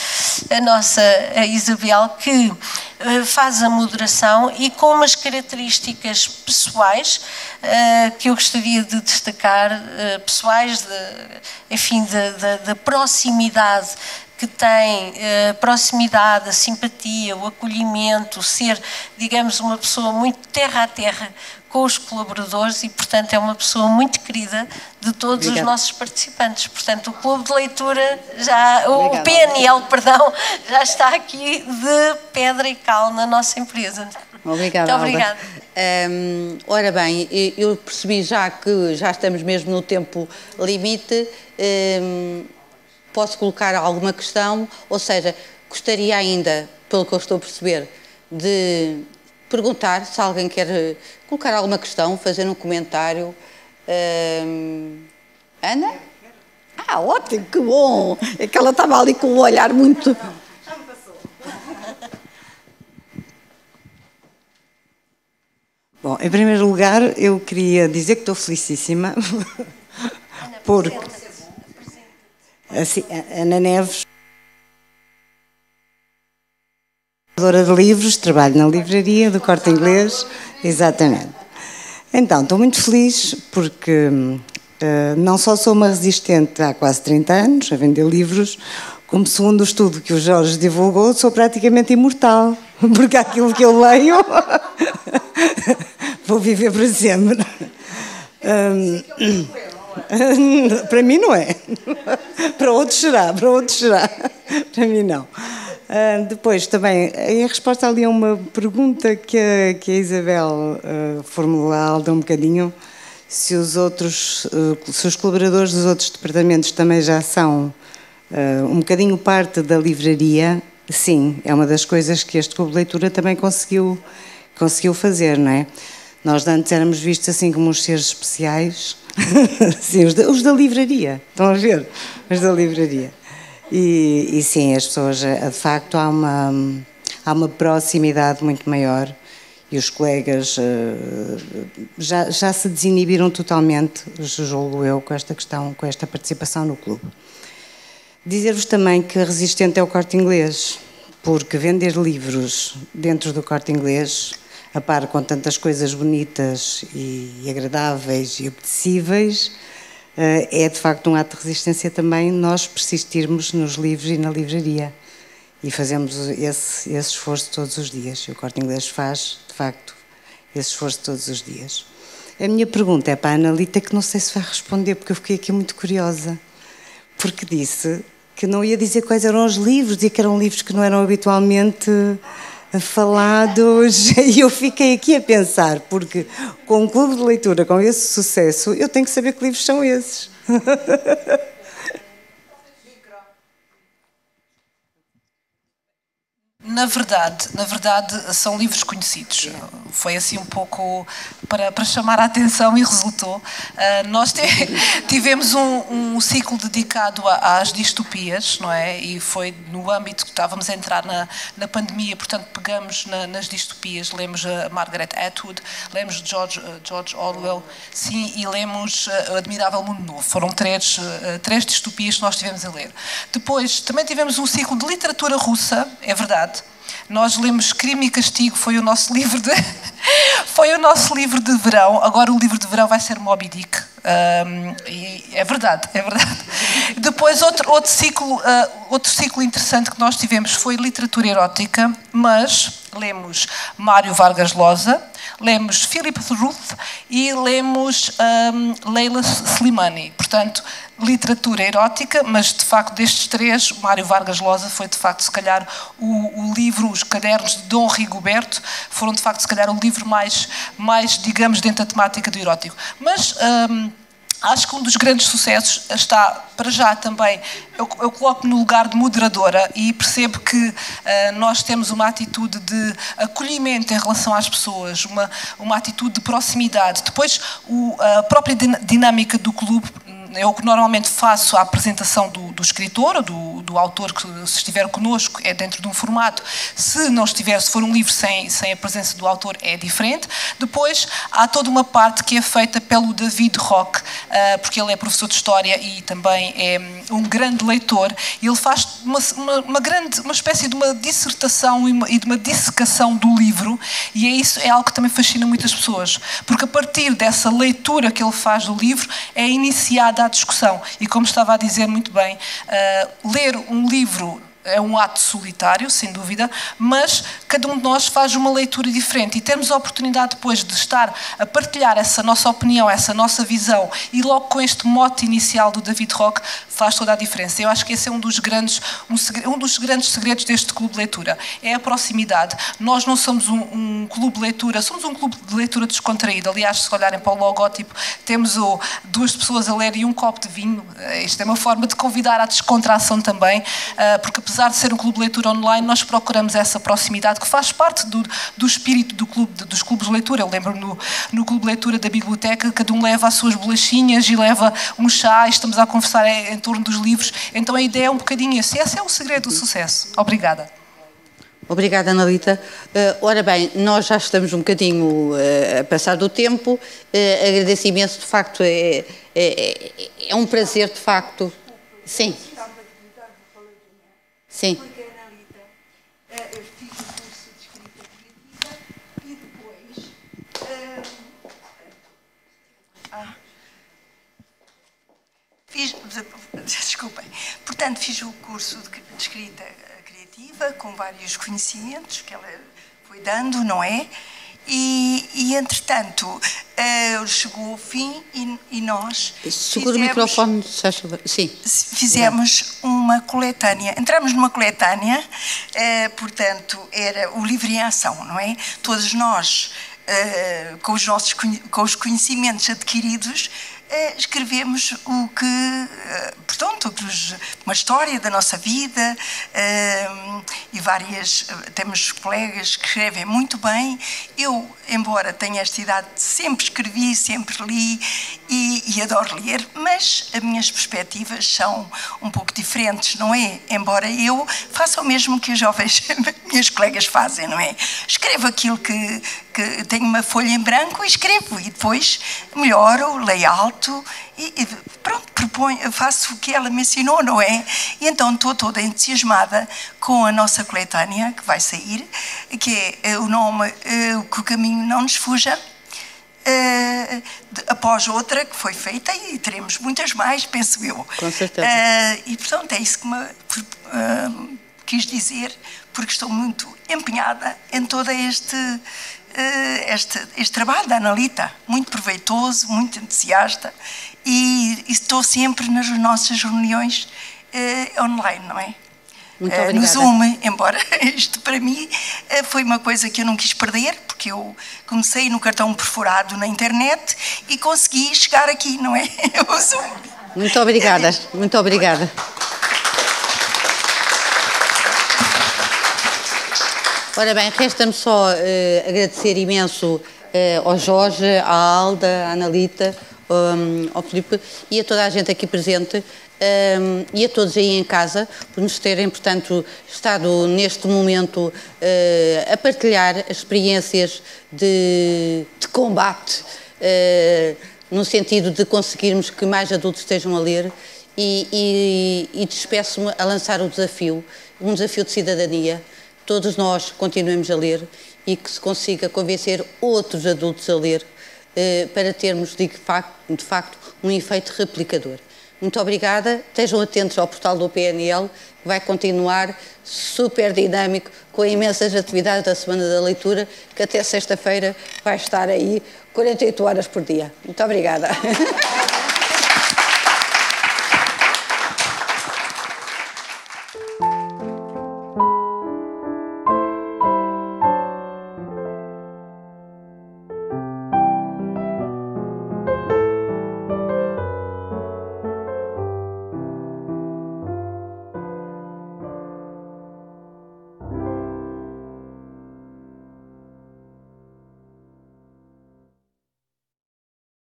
a nossa a Isabel, que eh, faz a moderação e com umas características pessoais uh, que eu gostaria de destacar, uh, pessoais, de, enfim, da proximidade que tem uh, proximidade, a simpatia, o acolhimento, ser, digamos, uma pessoa muito terra a terra com os colaboradores e, portanto, é uma pessoa muito querida de todos Obrigada. os nossos participantes. Portanto, o Clube de Leitura, já, o PNL, perdão, já está aqui de pedra e cal na nossa empresa. Obrigada. Muito obrigada. Ora bem, eu percebi já que já estamos mesmo no tempo limite. Posso colocar alguma questão? Ou seja, gostaria ainda, pelo que eu estou a perceber, de perguntar se alguém quer eh, colocar alguma questão, fazer um comentário. Uh, Ana? Ah, ótimo, que bom! É que ela estava ali com o olhar muito. Já me passou. Bom, em primeiro lugar, eu queria dizer que estou felicíssima. porque. Assim, Ana Neves. de livros, trabalho na livraria do Corte Inglês, exatamente. Então, estou muito feliz porque uh, não só sou uma resistente há quase 30 anos a vender livros, como segundo o estudo que o Jorge divulgou, sou praticamente imortal, porque aquilo que eu leio vou viver para sempre. Um, para mim não é. Para outros será, para outros será. Para mim não. Uh, depois, também, em resposta ali a uma pergunta que a, que a Isabel uh, formulou um bocadinho, se os outros, uh, se os colaboradores dos outros departamentos também já são uh, um bocadinho parte da livraria, sim, é uma das coisas que este clube de leitura também conseguiu, conseguiu fazer, não é? Nós antes éramos vistos assim como uns seres especiais, sim, os, da, os da livraria, estão a ver? Os da livraria. E, e sim, as pessoas, de facto, há uma, há uma proximidade muito maior e os colegas já, já se desinibiram totalmente, julgo eu, com esta questão, com esta participação no clube. Dizer-vos também que resistente é o corte inglês, porque vender livros dentro do corte inglês, a par com tantas coisas bonitas e agradáveis e apetecíveis, é de facto um ato de resistência também nós persistirmos nos livros e na livraria. E fazemos esse, esse esforço todos os dias. E o corte inglês faz, de facto, esse esforço todos os dias. A minha pergunta é para a Analita, que não sei se vai responder, porque eu fiquei aqui muito curiosa. Porque disse que não ia dizer quais eram os livros, dizia que eram livros que não eram habitualmente falados e eu fiquei aqui a pensar, porque com um clube de leitura com esse sucesso, eu tenho que saber que livros são esses. Na verdade, na verdade, são livros conhecidos. Foi assim um pouco para, para chamar a atenção e resultou. Uh, nós te, tivemos um, um, ciclo dedicado às distopias, não é? E foi no âmbito que estávamos a entrar na, na pandemia, portanto, pegamos na, nas distopias, lemos a Margaret Atwood, lemos George, uh, George Orwell, sim, e lemos uh, O Admirável Mundo Novo. Foram três, três distopias que nós tivemos a ler. Depois, também tivemos um ciclo de literatura russa, é verdade nós lemos Crime e Castigo, foi o nosso livro de foi o nosso livro de verão. Agora o livro de verão vai ser Moby Dick. Um, é verdade, é verdade. Depois outro outro ciclo uh, outro ciclo interessante que nós tivemos foi literatura erótica, mas lemos Mário Vargas Llosa, lemos Philip Ruth e lemos um, Leila Slimani. Portanto, literatura erótica, mas de facto destes três, Mário Vargas Llosa foi de facto se calhar o, o, livro, os cadernos de Dom Rigoberto foram de facto se calhar o livro mais, mais digamos, dentro da temática do erótico. Mas hum, acho que um dos grandes sucessos está para já também, eu, eu coloco no lugar de moderadora e percebo que uh, nós temos uma atitude de acolhimento em relação às pessoas, uma, uma atitude de proximidade. Depois, o, a própria dinâmica do clube eu que normalmente faço a apresentação do, do escritor ou do, do, autor que se estiver connosco é dentro de um formato. Se não estiver, se for um livro sem, sem a presença do autor, é diferente. Depois há toda uma parte que é feita pelo David Rock, uh, porque ele é professor de história e também é um grande leitor. Ele faz uma, uma, uma grande, uma espécie de uma dissertação e, uma, e de uma dissecação do livro. E é isso é algo que também fascina muitas pessoas, porque a partir dessa leitura que ele faz do livro é iniciada à discussão. E como estava a dizer muito bem, uh, ler um livro é um ato solitário, sem dúvida, mas cada um de nós faz uma leitura diferente e temos a oportunidade depois de estar a partilhar essa nossa opinião, essa nossa visão e logo com este mote inicial do David Rock faz toda a diferença. Eu acho que esse é um dos grandes, um, um dos grandes segredos deste clube de leitura, é a proximidade. Nós não somos um, um, clube de leitura, somos um clube de leitura descontraído. Aliás, se olharem para o logótipo, temos o, duas pessoas a ler e um copo de vinho. Isto é uma forma de convidar à descontração também, eh, porque apesar de ser um clube de leitura online, nós procuramos essa proximidade que faz parte do, do espírito do clube, dos clubes de leitura. Eu lembro no, no clube de leitura da biblioteca, cada um leva as suas bolachinhas e leva um chá e estamos a conversar em, torno dos livros. Então a ideia é um bocadinho esse. Esse é o segredo do sucesso. Obrigada. Obrigada, Analita. Uh, ora bem, nós já estamos um bocadinho uh, a passar do tempo. Uh, agradeço imenso, de facto, é, é, é um prazer, de facto. Sim. Sim. Porque a Analita uh, fiz o curso de escrita criativa e depois. Uh, ah, fiz, desculpem. Portanto, fiz o curso de, de escrita criativa com vários conhecimentos que ela foi dando, não é? E, e entretanto, uh, chegou ao fim e, e nós. Segura o microfone, sim. Fizemos uma coletânea. Entramos numa coletânea, uh, portanto, era o Livre em Ação, não é? Todos nós, uh, com, os nossos, com os conhecimentos adquiridos, escrevemos o que, portanto, outros, uma história da nossa vida e várias, temos colegas que escrevem muito bem. Eu, embora tenha esta idade, sempre escrevi, sempre li e, e adoro ler, mas as minhas perspectivas são um pouco diferentes, não é? Embora eu faça o mesmo que os jovens, minhas colegas fazem, não é? Escrevo aquilo que, que tenho uma folha em branco e escrevo e depois melhoro, leio alto e, e pronto, proponho, faço o que ela me ensinou, não é? E então estou toda entusiasmada com a nossa coletânea que vai sair, que é o nome uh, Que o Caminho Não Nos Fuja. Uh, de, após outra que foi feita e teremos muitas mais, penso eu. Com certeza. Uh, e portanto é isso que me uh, quis dizer, porque estou muito empenhada em todo este, este, este trabalho da Analita, muito proveitoso, muito entusiasta e, e estou sempre nas nossas reuniões online, não é? Muito obrigada. no Zoom, embora isto para mim foi uma coisa que eu não quis perder, porque eu comecei no cartão perfurado na internet e consegui chegar aqui, não é? O Zoom. Muito obrigada, muito obrigada. Ora bem, resta-me só uh, agradecer imenso uh, ao Jorge, à Alda, à Analita, um, ao Filipe e a toda a gente aqui presente um, e a todos aí em casa por nos terem, portanto, estado neste momento uh, a partilhar as experiências de, de combate no sentido de conseguirmos que mais adultos estejam a ler e, e, e despeço-me a lançar o desafio, um desafio de cidadania. Todos nós continuemos a ler e que se consiga convencer outros adultos a ler uh, para termos, de facto, de facto, um efeito replicador. Muito obrigada. Estejam atentos ao portal do PNL, que vai continuar super dinâmico, com imensas atividades da Semana da Leitura, que até sexta-feira vai estar aí 48 horas por dia. Muito obrigada.